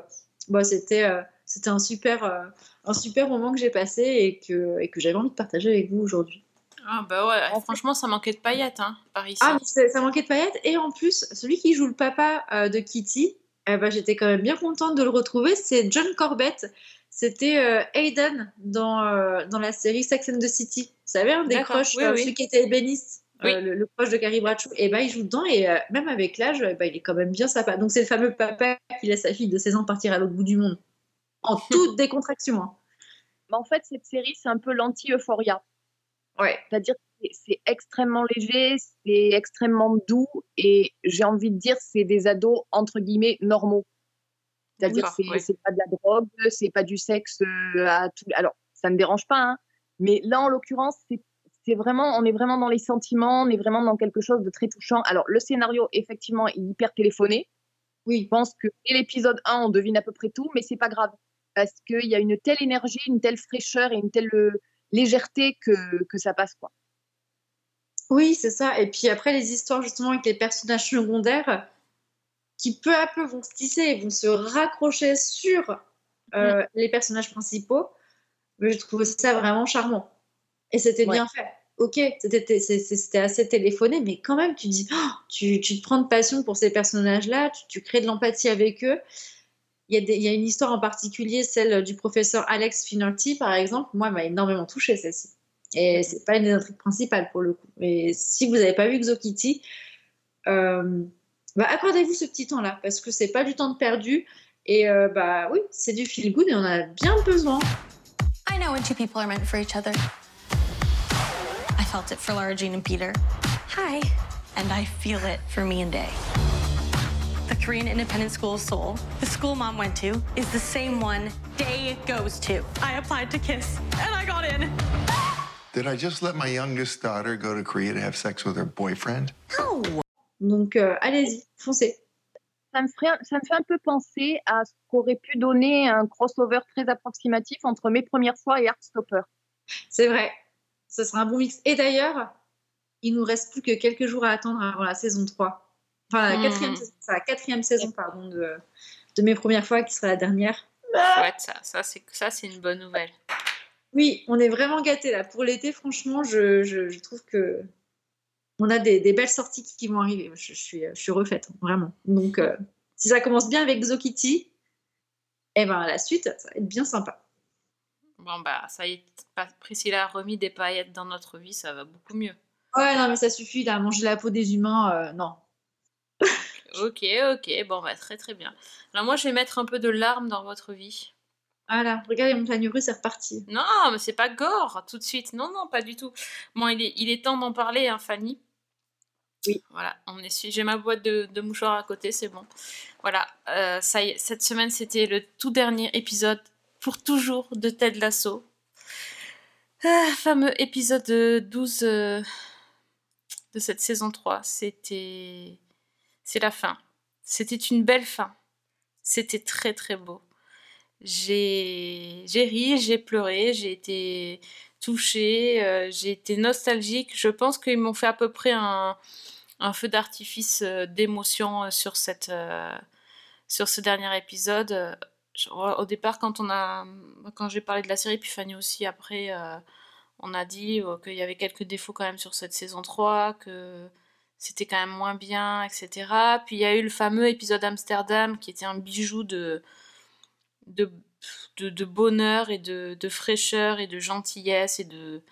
bah, c'était euh, c'était un, super, euh, un super moment que j'ai passé et que, et que j'avais envie de partager avec vous aujourd'hui. Ah bah ouais, franchement, ça manquait de paillettes hein, par ici. Ah, mais ça manquait de paillettes. Et en plus, celui qui joue le papa euh, de Kitty, eh ben, j'étais quand même bien contente de le retrouver. C'est John Corbett. C'était euh, Aiden dans, euh, dans la série Sex and the City. Vous savez, un des oui, euh, oui. celui qui était ébéniste, Oui. euh, le, le crush de Carrie Bradshaw. Et ben, il joue dedans. Et euh, même avec l'âge, eh ben, il est quand même bien sympa. Donc, c'est le fameux papa qui laisse sa fille de 16 ans partir à l'autre bout du monde. En toute décontraction. hein. Mais en fait, cette série, c'est un peu l'anti-euphoria. Ouais. C'est-à-dire que c'est- extrêmement léger, c'est extrêmement doux, et j'ai envie de dire, c'est des ados, entre guillemets, normaux. C'est-à-dire c'est ouais. pas de la drogue, c'est pas du sexe euh, à tout. Alors, ça ne dérange pas, hein, mais là, en l'occurrence, c'est c'est vraiment, on est vraiment dans les sentiments, on est vraiment dans quelque chose de très touchant. Alors, le scénario, effectivement, est hyper téléphoné. Oui. Je pense que dès l'épisode 1, on devine à peu près tout, mais c'est pas grave. Parce qu'il y a une telle énergie, une telle fraîcheur et une telle euh, légèreté que, que ça passe, quoi. Oui, c'est ça. Et puis après, les histoires justement avec les personnages secondaires qui peu à peu vont se tisser et vont se raccrocher sur euh, les personnages principaux, mais je trouvais ça vraiment charmant. Et c'était bien fait. Ok, c'était assez téléphoné, mais quand même, tu dis, oh, tu, tu te prends de passion pour ces personnages-là, tu, tu crées de l'empathie avec eux. Il y, a une histoire en particulier, celle du professeur Alex Finnerty, par exemple. Moi, m'a énormément touchée, celle-ci. Et c'est pas une des intrigues principales pour le coup. Mais si vous n'avez pas vu Xokitty, euh, bah, accordez-vous ce petit temps-là, parce que c'est pas du temps de perdu. Et euh, bah oui, c'est du feel good et on a bien besoin. I know when two people are meant for each other. I felt it for Laura Jean and Peter. Hi. And I feel it for me and Day. The Korean Independent School Seoul, the school mom went to, is the same one Day goes to. I applied to KISS, and I got in. Did I just let my youngest daughter go to Korea to have sex with her boyfriend? Donc euh, allez-y, foncez. Ça me, ferait- ça me fait un peu penser à ce qu'aurait pu donner un crossover très approximatif entre Mes Premières Fois et Heartstopper. C'est vrai, ce sera un bon mix. Et d'ailleurs, il nous reste plus que quelques jours à attendre avant la saison 3. Enfin, la Hmm. quatrième, la quatrième saison pardon, de, de mes premières fois, qui sera la dernière. Ouais, ça, ça c'est ça c'est une bonne nouvelle. Oui, on est vraiment gâtés là. Pour l'été, franchement, je, je- je trouve que on a des, des belles sorties qui, qui vont arriver. Je, je suis, je suis refaite, vraiment. Donc, euh, si ça commence bien avec Zokiti, eh ben la suite, ça va être bien sympa. Bon bah ça y est, Priscilla a remis des paillettes dans notre vie, ça va beaucoup mieux. Ouais, non, mais ça suffit là, manger la peau des humains, euh, non. Ok, ok, bon bah très très bien. Alors moi je vais mettre un peu de larmes dans votre vie. Voilà, regarde les montagnes russes, c'est reparti. Non, mais c'est pas gore tout de suite. Non, non, pas du tout. Bon, il est, il est temps d'en parler, hein, Fanny. Oui. Voilà, on est j'ai ma boîte de, de mouchoirs à côté, c'est bon. Voilà, euh, ça y est, cette semaine c'était le tout dernier épisode pour toujours de Ted Lasso. Ah, fameux épisode 12 euh, de cette saison 3. C'était. C'est la fin. C'était une belle fin. C'était très très beau. J'ai ri, j'ai pleuré, j'ai été touchée, euh, j'ai été nostalgique. Je pense qu'ils m'ont fait à peu près un, feu d'artifice euh, d'émotion euh, sur sur ce dernier épisode. Au départ, quand quand j'ai parlé de la série, puis Fanny aussi après, on a dit qu'il y avait quelques défauts quand même sur cette saison 3, que c'était quand même moins bien, etc. Puis il y a eu le fameux épisode Amsterdam qui était un bijou de de, de, bonheur et de, de fraîcheur et de gentillesse et de,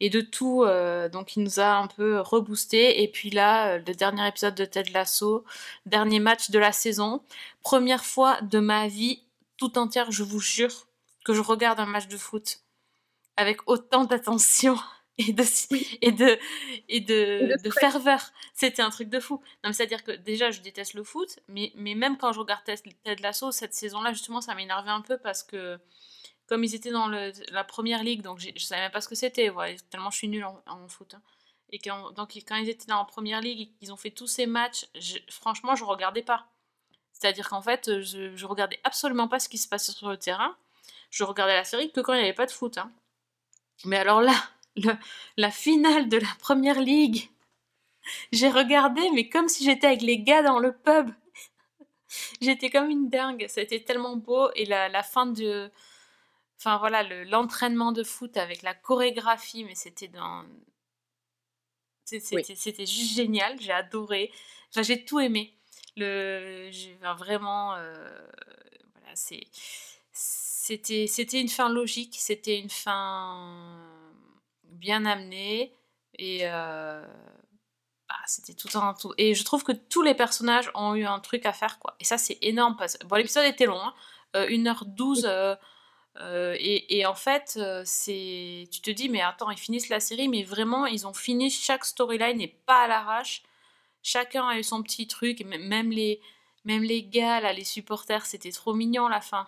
et de tout. euh, donc il nous a un peu reboosté. Et puis là, euh, le dernier épisode de Ted Lasso, dernier match de la saison. Première fois de ma vie tout entière, je vous jure, que je regarde un match de foot avec autant d'attention et de, et de, et de, de ferveur. C'était un truc de fou. Non, mais C'est-à-dire que déjà, je déteste le foot, mais, mais même quand je regarde Ted Lasso, cette saison-là, justement, ça m'énervait un peu parce que comme ils étaient dans le- la première ligue, donc je savais même pas ce que c'était, ouais, tellement je suis nulle en, en foot. hein. Et quand, donc quand ils étaient dans la première ligue qu'ils ont fait tous ces matchs, je- franchement, je regardais pas. C'est-à-dire qu'en fait, je, je regardais absolument pas ce qui se passait sur le terrain. Je regardais la série que quand il n'y avait pas de foot. hein. Mais alors là, le- la finale de la première ligue, j'ai regardé, mais comme si j'étais avec les gars dans le pub. J'étais comme une dingue. C'était tellement beau. Et la, la fin de. Enfin voilà, le- l'entraînement de foot avec la chorégraphie, mais c'était dans. C'était juste génial. J'ai adoré. Enfin, j'ai tout aimé. Le, enfin, vraiment. euh, voilà, c'est. C'était une fin logique, c'était une fin bien amenée et euh, bah, c'était tout un tout. Et je trouve que tous les personnages ont eu un truc à faire quoi. Et ça c'est énorme parce bon l'épisode était long, hein, euh, 1h12 euh, euh, et, et en fait c'est tu te dis mais attends ils finissent la série mais vraiment ils ont fini chaque storyline et pas à l'arrache. Chacun a eu son petit truc, et même les même les gars là, les supporters, c'était trop mignon la fin.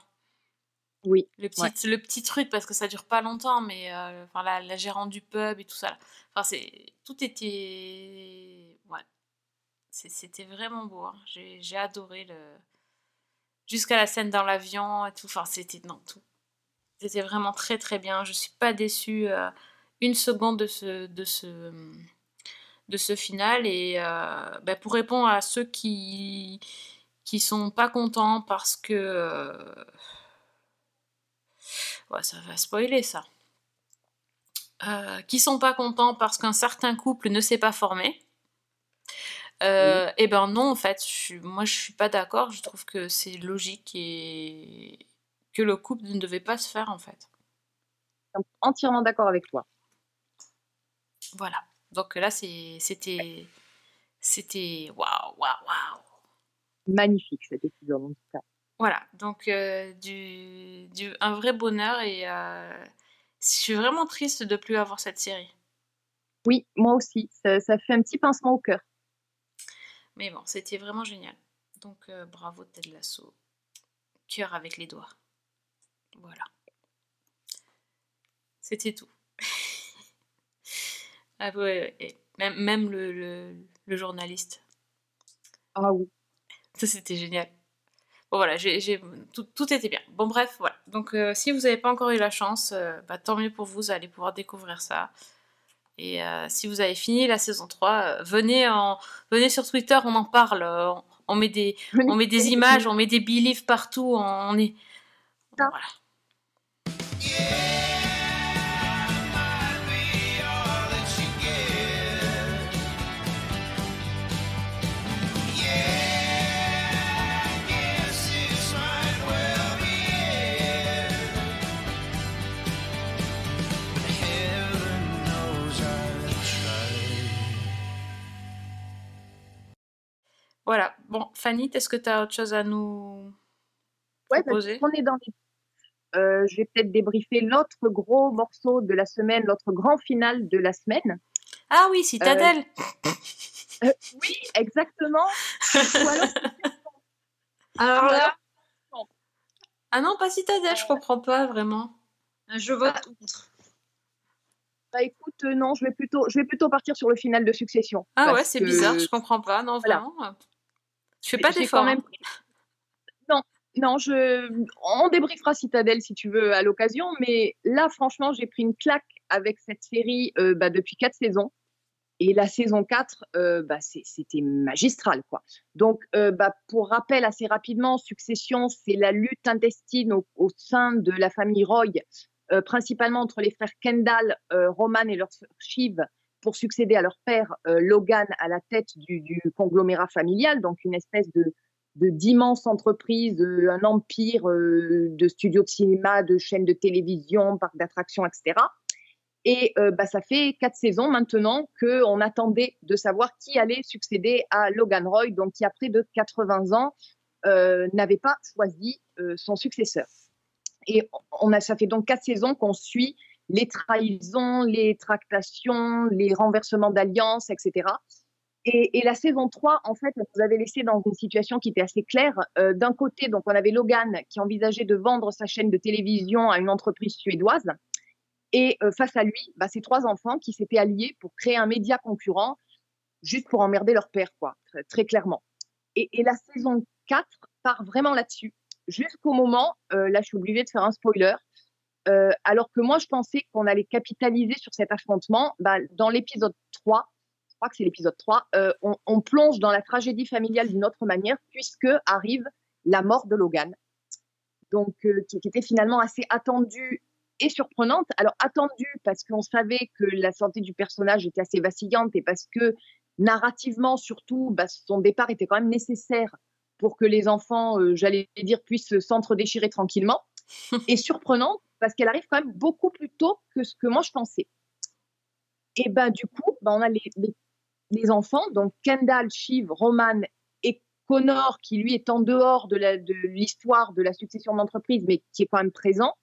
Oui. Le petit, ouais. le petit truc, parce que ça dure pas longtemps, mais euh, enfin, la, la gérante du pub et tout ça. là. Enfin, c'est, tout était. Ouais. C'était vraiment beau. hein. J'ai j'ai adoré le. Jusqu'à la scène dans l'avion et tout. Enfin, c'était. Non, tout. C'était vraiment très très bien. Je suis pas déçue euh, une seconde de ce, de ce, de ce final. Et euh, bah, pour répondre à ceux qui qui sont pas contents parce que ça va spoiler ça. Euh, qui sont pas contents parce qu'un certain couple ne s'est pas formé. Euh, Et ben non, en fait, je moi je suis pas d'accord. Je trouve que c'est logique et que le couple ne devait pas se faire en fait. Entièrement d'accord avec toi. Voilà. Donc là, c'était. C'était. Waouh, waouh, waouh! Magnifique cet épisode en tout cas. Voilà, donc euh, du, du- un vrai bonheur et euh, je suis vraiment triste de plus avoir cette série. Oui, moi aussi. Ça, ça fait un petit pincement au cœur. Mais bon, c'était vraiment génial. Donc euh, bravo Ted Lasso. Cœur avec les doigts. Voilà. C'était tout. ah ouais, ouais, et même, même le, le, le journaliste. Ah oui. Ça, c'était génial. Bon, voilà, j'ai, j'ai- tout, tout était bien. Bon, bref, voilà. Donc, euh, si vous n'avez pas encore eu la chance, euh, bah, tant mieux pour vous, vous allez pouvoir découvrir ça. Et euh, si vous avez fini la saison 3, euh, venez, en, venez sur Twitter, on en parle. on, on met des, on met des images, on met des beliefs partout. On, on est. Voilà. Voilà. Bon, Fanny, est-ce que tu as autre chose à nous Ouais, bah, proposer? on est dans les... Euh, je vais peut-être débriefer l'autre gros morceau de la semaine, l'autre grand final de la semaine. Ah oui, Citadelle Euh, oui, exactement. Alors, là, Ah non, pas Citadelle, je comprends pas vraiment. je vote contre. bah, écoute, euh, non, je vais plutôt, je vais plutôt partir sur le final de Succession. Ah ouais, c'est que- bizarre, je comprends pas. Non, Voilà. vraiment. Je fais pas J'ai d'effort. quand même hein. pris- Non, non, je... on débriefera Citadelle si tu veux à l'occasion, mais là, franchement, j'ai pris une claque avec cette série euh, bah, depuis quatre saisons. Et la saison 4, euh, bah, c'était magistral. Quoi. Donc, euh, bah, pour rappel assez rapidement, Succession, c'est la lutte intestine au, au sein de la famille Roy, principalement entre les frères Kendall, Roman et leur sœur Shiv, pour succéder à leur père euh, Logan à la tête du, conglomérat familial, donc une espèce de d'immenses entreprises, euh, un empire euh, de studios de cinéma, de chaînes de télévision, parcs d'attractions, etc. Et bah, ça fait quatre saisons maintenant qu'on attendait de savoir qui allait succéder à Logan Roy, donc qui a près de 80 ans n'avait pas choisi son successeur. Et on a, ça fait donc quatre saisons qu'on suit les trahisons, les tractations, les renversements d'alliances, etc. Et, la saison 3, en fait, nous avait laissé dans une situation qui était assez claire. Euh, D'un côté, donc, on avait Logan qui envisageait de vendre sa chaîne de télévision à une entreprise suédoise. Et euh, face à lui, bah, ces trois enfants qui s'étaient alliés pour créer un média concurrent, juste pour emmerder leur père, quoi, très, clairement. Et, et, la saison 4 part vraiment là-dessus. Jusqu'au moment, euh, là, je suis obligée de faire un spoiler. Euh, alors que moi, je pensais qu'on allait capitaliser sur cet affrontement. Bah, dans l'épisode 3, je crois que c'est l'épisode 3, euh, on, on, plonge dans la tragédie familiale d'une autre manière, puisque arrive la mort de Logan. Donc, euh, qui, était finalement assez attendue et surprenante. Alors, attendue parce qu'on savait que la santé du personnage était assez vacillante et parce que narrativement, surtout, bah, son départ était quand même nécessaire pour que les enfants, j'allais dire, puissent s'entre-déchirer tranquillement. et surprenante parce qu'elle arrive quand même beaucoup plus tôt que ce que moi je pensais. Et ben du coup, ben, on a les, les, enfants, donc Kendall, Shiv, Roman et Connor, qui lui est en dehors de l'histoire de, de, la succession d'entreprise, mais qui est quand même présent,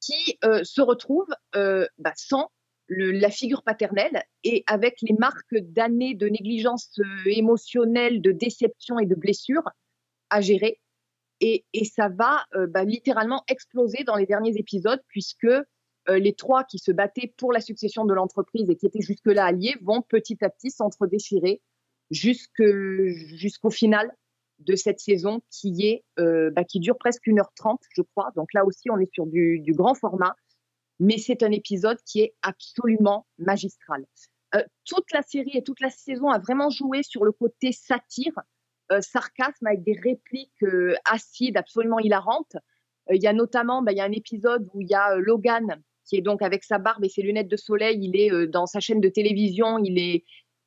qui euh, se retrouvent euh, ben, sans le, la figure paternelle et avec les marques d'années de négligence euh, émotionnelle, de déception et de blessure à gérer. Et, ça va euh, bah, littéralement exploser dans les derniers épisodes puisque euh, les trois qui se battaient pour la succession de l'entreprise et qui étaient jusque-là alliés vont petit à petit s'entre-déchirer jusqu'au final de cette saison qui est euh, bah, qui dure presque 1h30 je crois. Donc là aussi on est sur du, grand format. Mais c'est un épisode qui est absolument magistral. Toute la série et toute la saison a vraiment joué sur le côté satire sarcasme avec des répliques euh, acides absolument hilarantes. Euh, il y a notamment, bah, il y a un épisode où il y a Logan qui est donc avec sa barbe et ses lunettes de soleil, il est dans sa chaîne de télévision, il est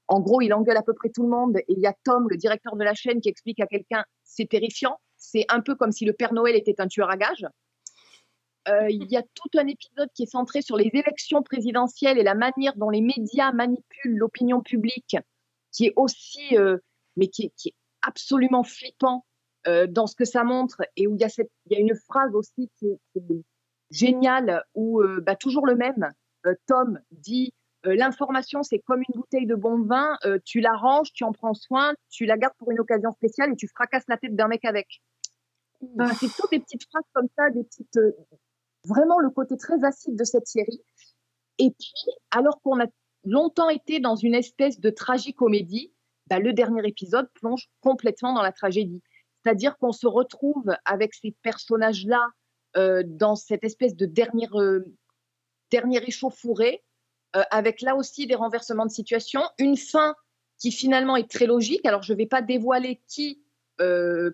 en gros, il engueule à peu près tout le monde. Et il y a Tom, le directeur de la chaîne, qui explique à quelqu'un c'est terrifiant. C'est un peu comme si le Père Noël était un tueur à gages. Euh, il y a tout un épisode qui est centré sur les élections présidentielles et la manière dont les médias manipulent l'opinion publique, qui est aussi, euh, mais qui, est absolument flippant euh, dans ce que ça montre et où il y a, cette, il y a une phrase aussi qui est, qui est géniale où euh, bah, toujours le même, euh, Tom dit l'information c'est comme une bouteille de bon vin, tu la ranges, tu en prends soin, tu la gardes pour une occasion spéciale et tu fracasses la tête d'un mec avec. Enfin, c'est toutes des petites phrases comme ça, des petites, vraiment le côté très acide de cette série. Et puis, alors qu'on a longtemps été dans une espèce de tragicomédie, bah, le dernier épisode plonge complètement dans la tragédie. C'est-à-dire qu'on se retrouve avec ces personnages-là euh, dans cette espèce de euh, dernier échauffourée, euh, avec là aussi des renversements de situation, une fin qui finalement est très logique. Alors je ne vais pas dévoiler qui euh,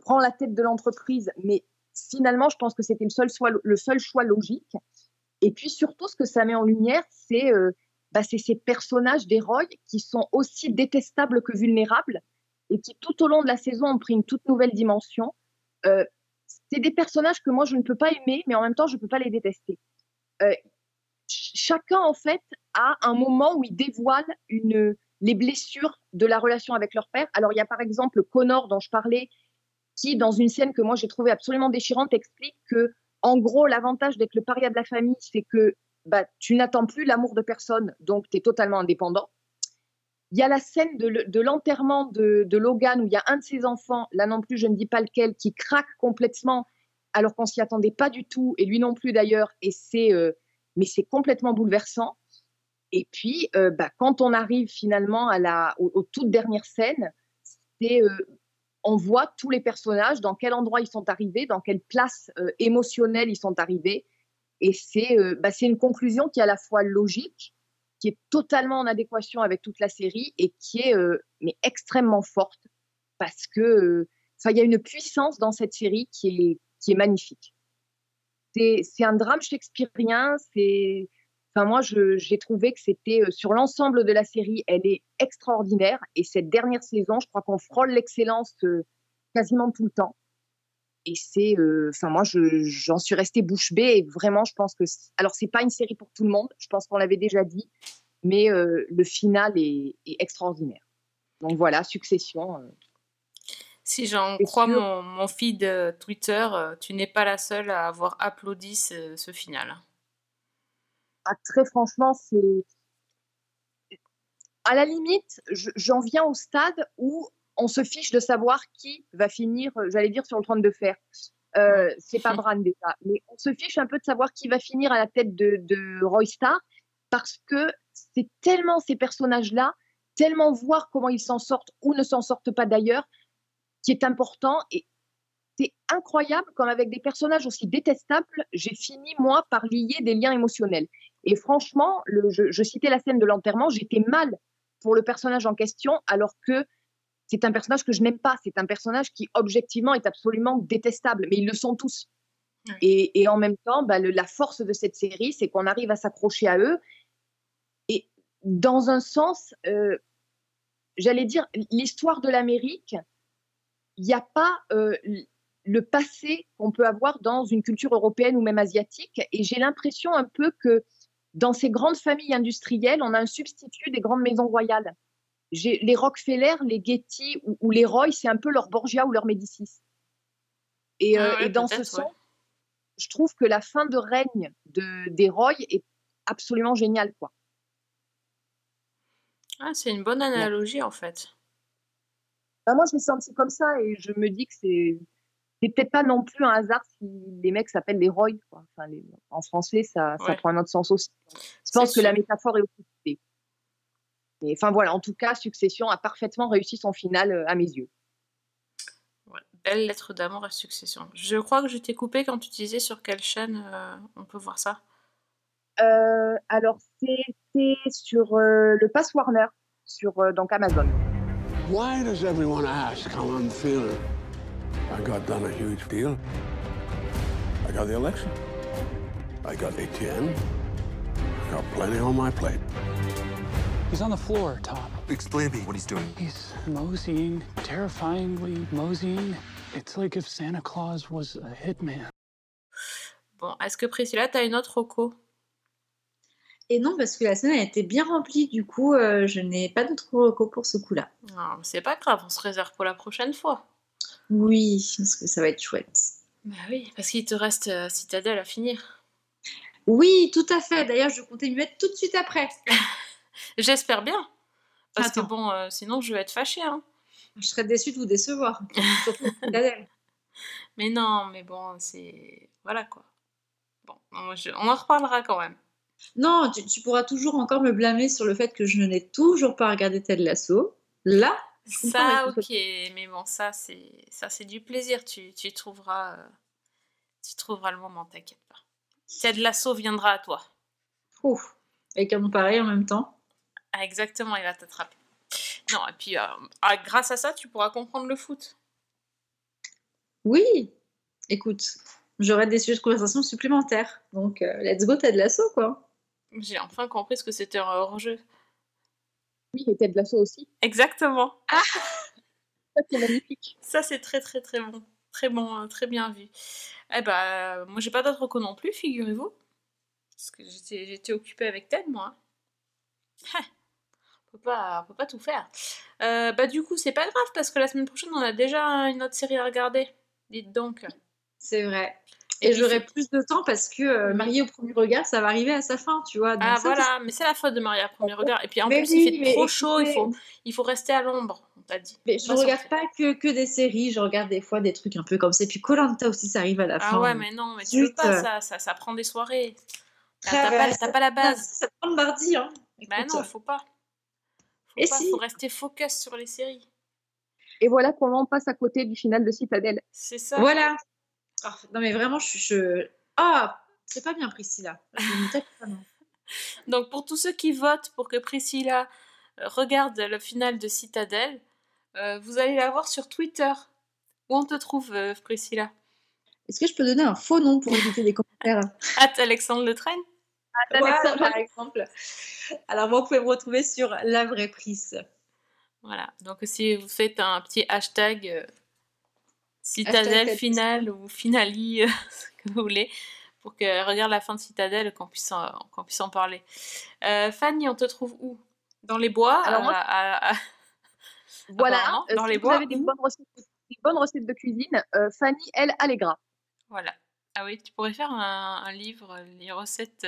prend la tête de l'entreprise, mais finalement je pense que c'était le seul, choix, logique. Et puis surtout, ce que ça met en lumière, c'est euh, bah, c'est ces personnages d'héroïs qui sont aussi détestables que vulnérables et qui tout au long de la saison ont pris une toute nouvelle dimension. Euh, c'est des personnages que moi je ne peux pas aimer, mais en même temps je ne peux pas les détester. Euh, chacun en fait a un moment où il dévoile les blessures de la relation avec leur père. Alors il y a par exemple Connor dont je parlais, qui dans une scène que moi j'ai trouvée absolument déchirante explique que en gros l'avantage d'être le paria de la famille, c'est que bah, tu n'attends plus l'amour de personne, donc tu es totalement indépendant. Il y a la scène de, l'enterrement de, Logan où il y a un de ses enfants, là non plus je ne dis pas lequel, qui craque complètement alors qu'on s'y attendait pas du tout, et lui non plus d'ailleurs, et c'est euh, mais c'est complètement bouleversant. Et puis euh, bah, quand on arrive finalement à la, aux, aux toutes dernières scènes, euh, on voit tous les personnages, dans quel endroit ils sont arrivés, dans quelle place émotionnelle ils sont arrivés, et c'est euh, bah, une conclusion qui est à la fois logique, qui est totalement en adéquation avec toute la série et qui est euh, mais extrêmement forte parce que euh, il y a une puissance dans cette série qui est, qui est magnifique. C'est un drame shakespearien. C'est, enfin moi, j'ai trouvé que c'était euh, sur l'ensemble de la série, elle est extraordinaire. Et cette dernière saison, je crois qu'on frôle l'excellence quasiment tout le temps. Et c'est, euh, enfin moi, je- j'en suis restée bouche bée. Et vraiment, je pense que, alors c'est pas une série pour tout le monde. Je pense qu'on l'avait déjà dit, mais euh, le final est, est extraordinaire. Donc voilà, Succession. euh, Si j'en crois mon, mon feed Twitter, tu n'es pas la seule à avoir applaudi ce, ce final. ah, très franchement, c'est à la limite, je- j'en viens au stade où on se fiche de savoir qui va finir, euh, j'allais dire, sur le trône de fer. Euh, c'est pas Bran déjà, mais on se fiche un peu de savoir qui va finir à la tête de, de Roystar parce que c'est tellement ces personnages-là, tellement voir comment ils s'en sortent ou ne s'en sortent pas d'ailleurs, qui est important. Et c'est incroyable comme avec des personnages aussi détestables, j'ai fini moi par lier des liens émotionnels. Et franchement, le- je, je citais la scène de l'enterrement, j'étais mal pour le personnage en question, alors que c'est un personnage que je n'aime pas. C'est un personnage qui objectivement est absolument détestable, mais ils le sont tous. Et, et en même temps, bah, le- la force de cette série, c'est qu'on arrive à s'accrocher à eux. Et dans un sens, euh, j'allais dire, l'histoire de l'Amérique, il n'y a pas euh, le passé qu'on peut avoir dans une culture européenne ou même asiatique. Et j'ai l'impression un peu que dans ces grandes familles industrielles, on a un substitut des grandes maisons royales. Les Rockefeller, les Getty ou, ou les Roy, c'est un peu leur Borgia ou leur Médicis. Et, Ah euh, ouais, et dans ce ouais. sens, je trouve que la fin de règne de, des Roy est absolument géniale. Quoi. Ah, c'est une bonne analogie en fait. Bah, moi, je l'ai senti comme ça et je me dis que c'est c'est peut-être pas non plus un hasard si les mecs s'appellent les Roy. Quoi. Enfin, les- en français, ça, prend un autre sens aussi. Je pense que la métaphore est occupée. Mais enfin voilà, en tout cas, Succession a parfaitement réussi son final euh, à mes yeux. Ouais, Belle lettre d'amour à succession. Je crois que je t'ai coupé quand tu disais sur quelle chaîne euh, on peut voir ça. Euh, alors, c'était sur euh, le Pass Warner, sur euh, donc Amazon. Why does everyone ask how I'm feeling? I got done a huge deal. I got the election. I got ATM. I got plenty on my plate. He's on the floor, Tom. Explain to me what he's doing. He's moseying, terrifyingly moseying. It's like if Santa Claus was a hitman. Bon, est-ce que Priscilla, t'as une autre reco? Et non, parce que la scène a été bien remplie, du coup, euh, je n'ai pas d'autre reco pour ce coup-là. Non, c'est pas grave, on se réserve pour la prochaine fois. Oui, parce que ça va être chouette. Bah oui, parce qu'il te reste euh, Citadel à finir. Oui, tout à fait. D'ailleurs, je comptais m'y mettre tout de suite après. J'espère bien. Parce Attends. que bon, euh, sinon je vais être fâchée. Hein. Je serais déçue de vous décevoir. Surtout. Mais non, mais bon, c'est. Voilà quoi. Bon, je- on en reparlera quand même. Non, tu, tu pourras toujours encore me blâmer sur le fait que je n'ai toujours pas regardé Ted Lasso. Là, je Ça, ok, mais bon, ça, c'est ça c'est du plaisir. Tu, tu trouveras, euh, tu trouveras le moment, t'inquiète pas. Ted Lasso viendra à toi. Ouf. Avec un nom pareil en même temps. Ah, exactement, il va t'attraper. Non, et puis euh, ah, grâce à ça, tu pourras comprendre le foot. Oui. Écoute, j'aurai des sujets de conversation supplémentaires. Donc, euh, let's go Ted Lasso, quoi. J'ai enfin compris ce que c'était un hors-jeu. Oui, et Ted Lasso aussi. Exactement. Ça, c'est magnifique. Ça, c'est très, très, très bon. Très bon, euh, très bien vu. Eh ben, moi, j'ai pas d'autres recos non plus, figurez-vous. Parce que j'étais j'étais occupée avec Ted, moi. Ah, peut pas, on peut pas tout faire. Euh, bah, du coup, c'est pas grave, parce que la semaine prochaine, on a déjà une autre série à regarder. Dites donc. C'est vrai. Et j'aurai plus de temps parce que euh, Marié au premier regard, ça va arriver à sa fin, tu vois. Donc Ah ça, voilà, mais c'est la faute de Maria à premier regard. Et puis en Mais plus, oui, il fait trop chaud, il faut, il faut rester à l'ombre, on t'a dit. Mais je ne regarde sortir. pas que, que des séries, je regarde des fois des trucs un peu comme ça. Et puis Colanta aussi, ça arrive à la fin. Ah ouais, mais non, mais tu veux pas ça, ça, ça prend des soirées. T'as Ah bah, pas, pas la base. Ça prend le mardi, hein. Bah Écoute. non, faut pas. Faut Et pas, si. faut rester focus sur les séries. Et voilà comment on passe à côté du final de Citadel. C'est ça. Voilà. Ah, non mais vraiment, je... je... Ah, c'est pas bien Priscilla. Donc pour tous ceux qui votent pour que Priscilla euh, regarde le final de Citadel, euh, vous allez la voir sur Twitter. Où on te trouve, euh, Priscilla? Est-ce que je peux donner un faux nom pour éviter les commentaires? At Alexandre Le Train? Par exemple. Alors moi, vous pouvez me retrouver sur La Vraie Prise. Voilà, donc si vous faites un petit hashtag euh, Citadelle finale ou finale, euh, ce que vous voulez, pour qu'elle regarde la fin de Citadelle qu'on puisse, en- qu'on puisse en parler. Euh, Fanny, on te trouve où? Dans les bois? Alors moi- à- à- à- Voilà, euh, dans si les vous bois. avez des bonnes recettes, des bonnes recettes de cuisine, euh, Fanny, elle, a les gras. Voilà. Ah oui, tu pourrais faire un, un livre, euh, les recettes.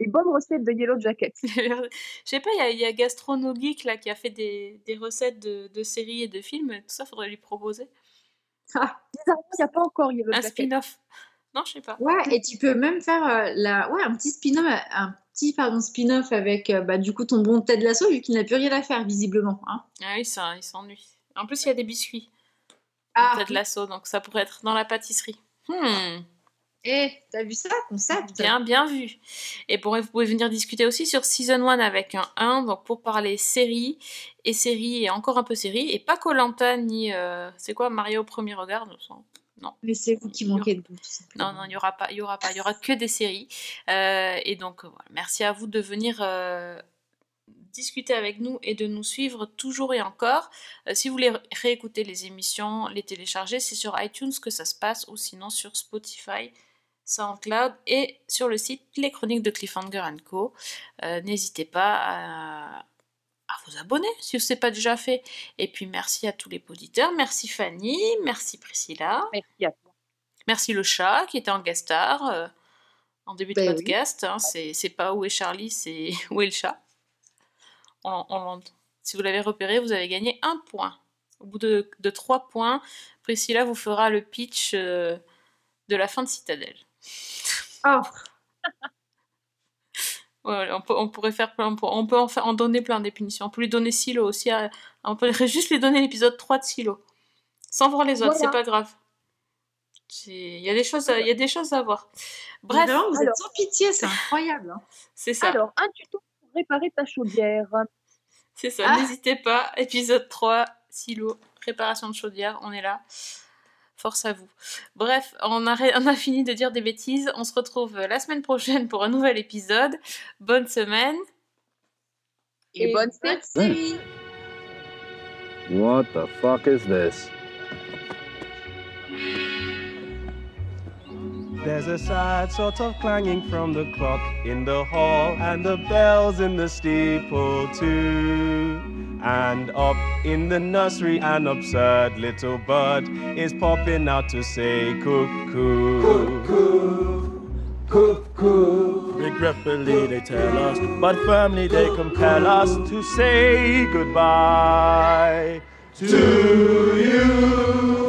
Les bonnes recettes de Yellow Jacket. Je sais pas, il y a, il y a Gastrono Geek là, qui a fait des, des recettes de, de séries et de films. Tout ça, faudrait lui proposer. Bizarrement, il n'y a pas encore Yellow Un Jacket. spin-off. Non, je sais pas. Ouais, et tu peux même faire euh, la... ouais, un petit spin-off, un petit pardon, spin-off avec euh, bah, du coup ton bon Ted Lasso, vu qu'il n'a plus rien à faire visiblement. Hein. Ah oui, ça, il s'ennuie. En plus, il y a des biscuits. Ah. Peut-être l'assaut, donc ça pourrait être dans la pâtisserie. Hmm. Eh, t'as vu ça, concept? Bien, bien vu. Et bon, vous pouvez venir discuter aussi sur Season 1 avec un 1, donc pour parler série, et série, et encore un peu série, et pas Colanta ni. euh, c'est quoi, Mario au premier regard. Non. Mais c'est vous qui manquez de goût. Non, non, il n'y aura pas, il y aura pas, il y aura que des séries. Euh, et donc, voilà, merci à vous de venir euh, discuter avec nous et de nous suivre toujours et encore. Euh, si vous voulez ré- réécouter les émissions, les télécharger, c'est sur iTunes que ça se passe ou sinon sur Spotify, SoundCloud et sur le site Les Chroniques de Cliffhanger Co. Euh, N'hésitez pas à, à vous abonner si ce n'est pas déjà fait. Et puis merci à tous les auditeurs. Merci Fanny, merci Priscilla. Merci à toi. Merci le chat qui était en guest star euh, en début de Ben oui. podcast. hein. c'est, c'est pas où est Charlie, c'est où est le chat. On- on- si vous l'avez repéré, vous avez gagné un point. Au bout de, de trois points, Priscilla vous fera le pitch euh, de la fin de Citadelle. Oh, Ouais, on, peut, on pourrait faire plein, on peut, en, faire- en donner plein des punitions. On peut lui donner Silo aussi. à- on peut juste lui donner l'épisode 3 de Silo. Sans voir les autres, Voilà. c'est pas grave. Il y, a des choses à- il y a des choses à voir. Bref, Vraiment, vous alors- êtes sans pitié, c'est incroyable. hein. c'est ça. Alors, un tuto pour réparer ta chaudière. C'est ça, Ah. n'hésitez pas. Épisode 3, silo, réparation de chaudière, on est là. Force à vous. Bref, on a, ré- on a fini de dire des bêtises. On se retrouve la semaine prochaine pour un nouvel épisode. Bonne semaine. Et, bonne série. What the fuck is this? There's a sad sort of clanging from the clock in the hall and the bells in the steeple too. And up in the nursery, an absurd little bird is popping out to say cuckoo. Cuckoo, cuckoo. Regretfully they tell us, but firmly they compel us to say goodbye to you.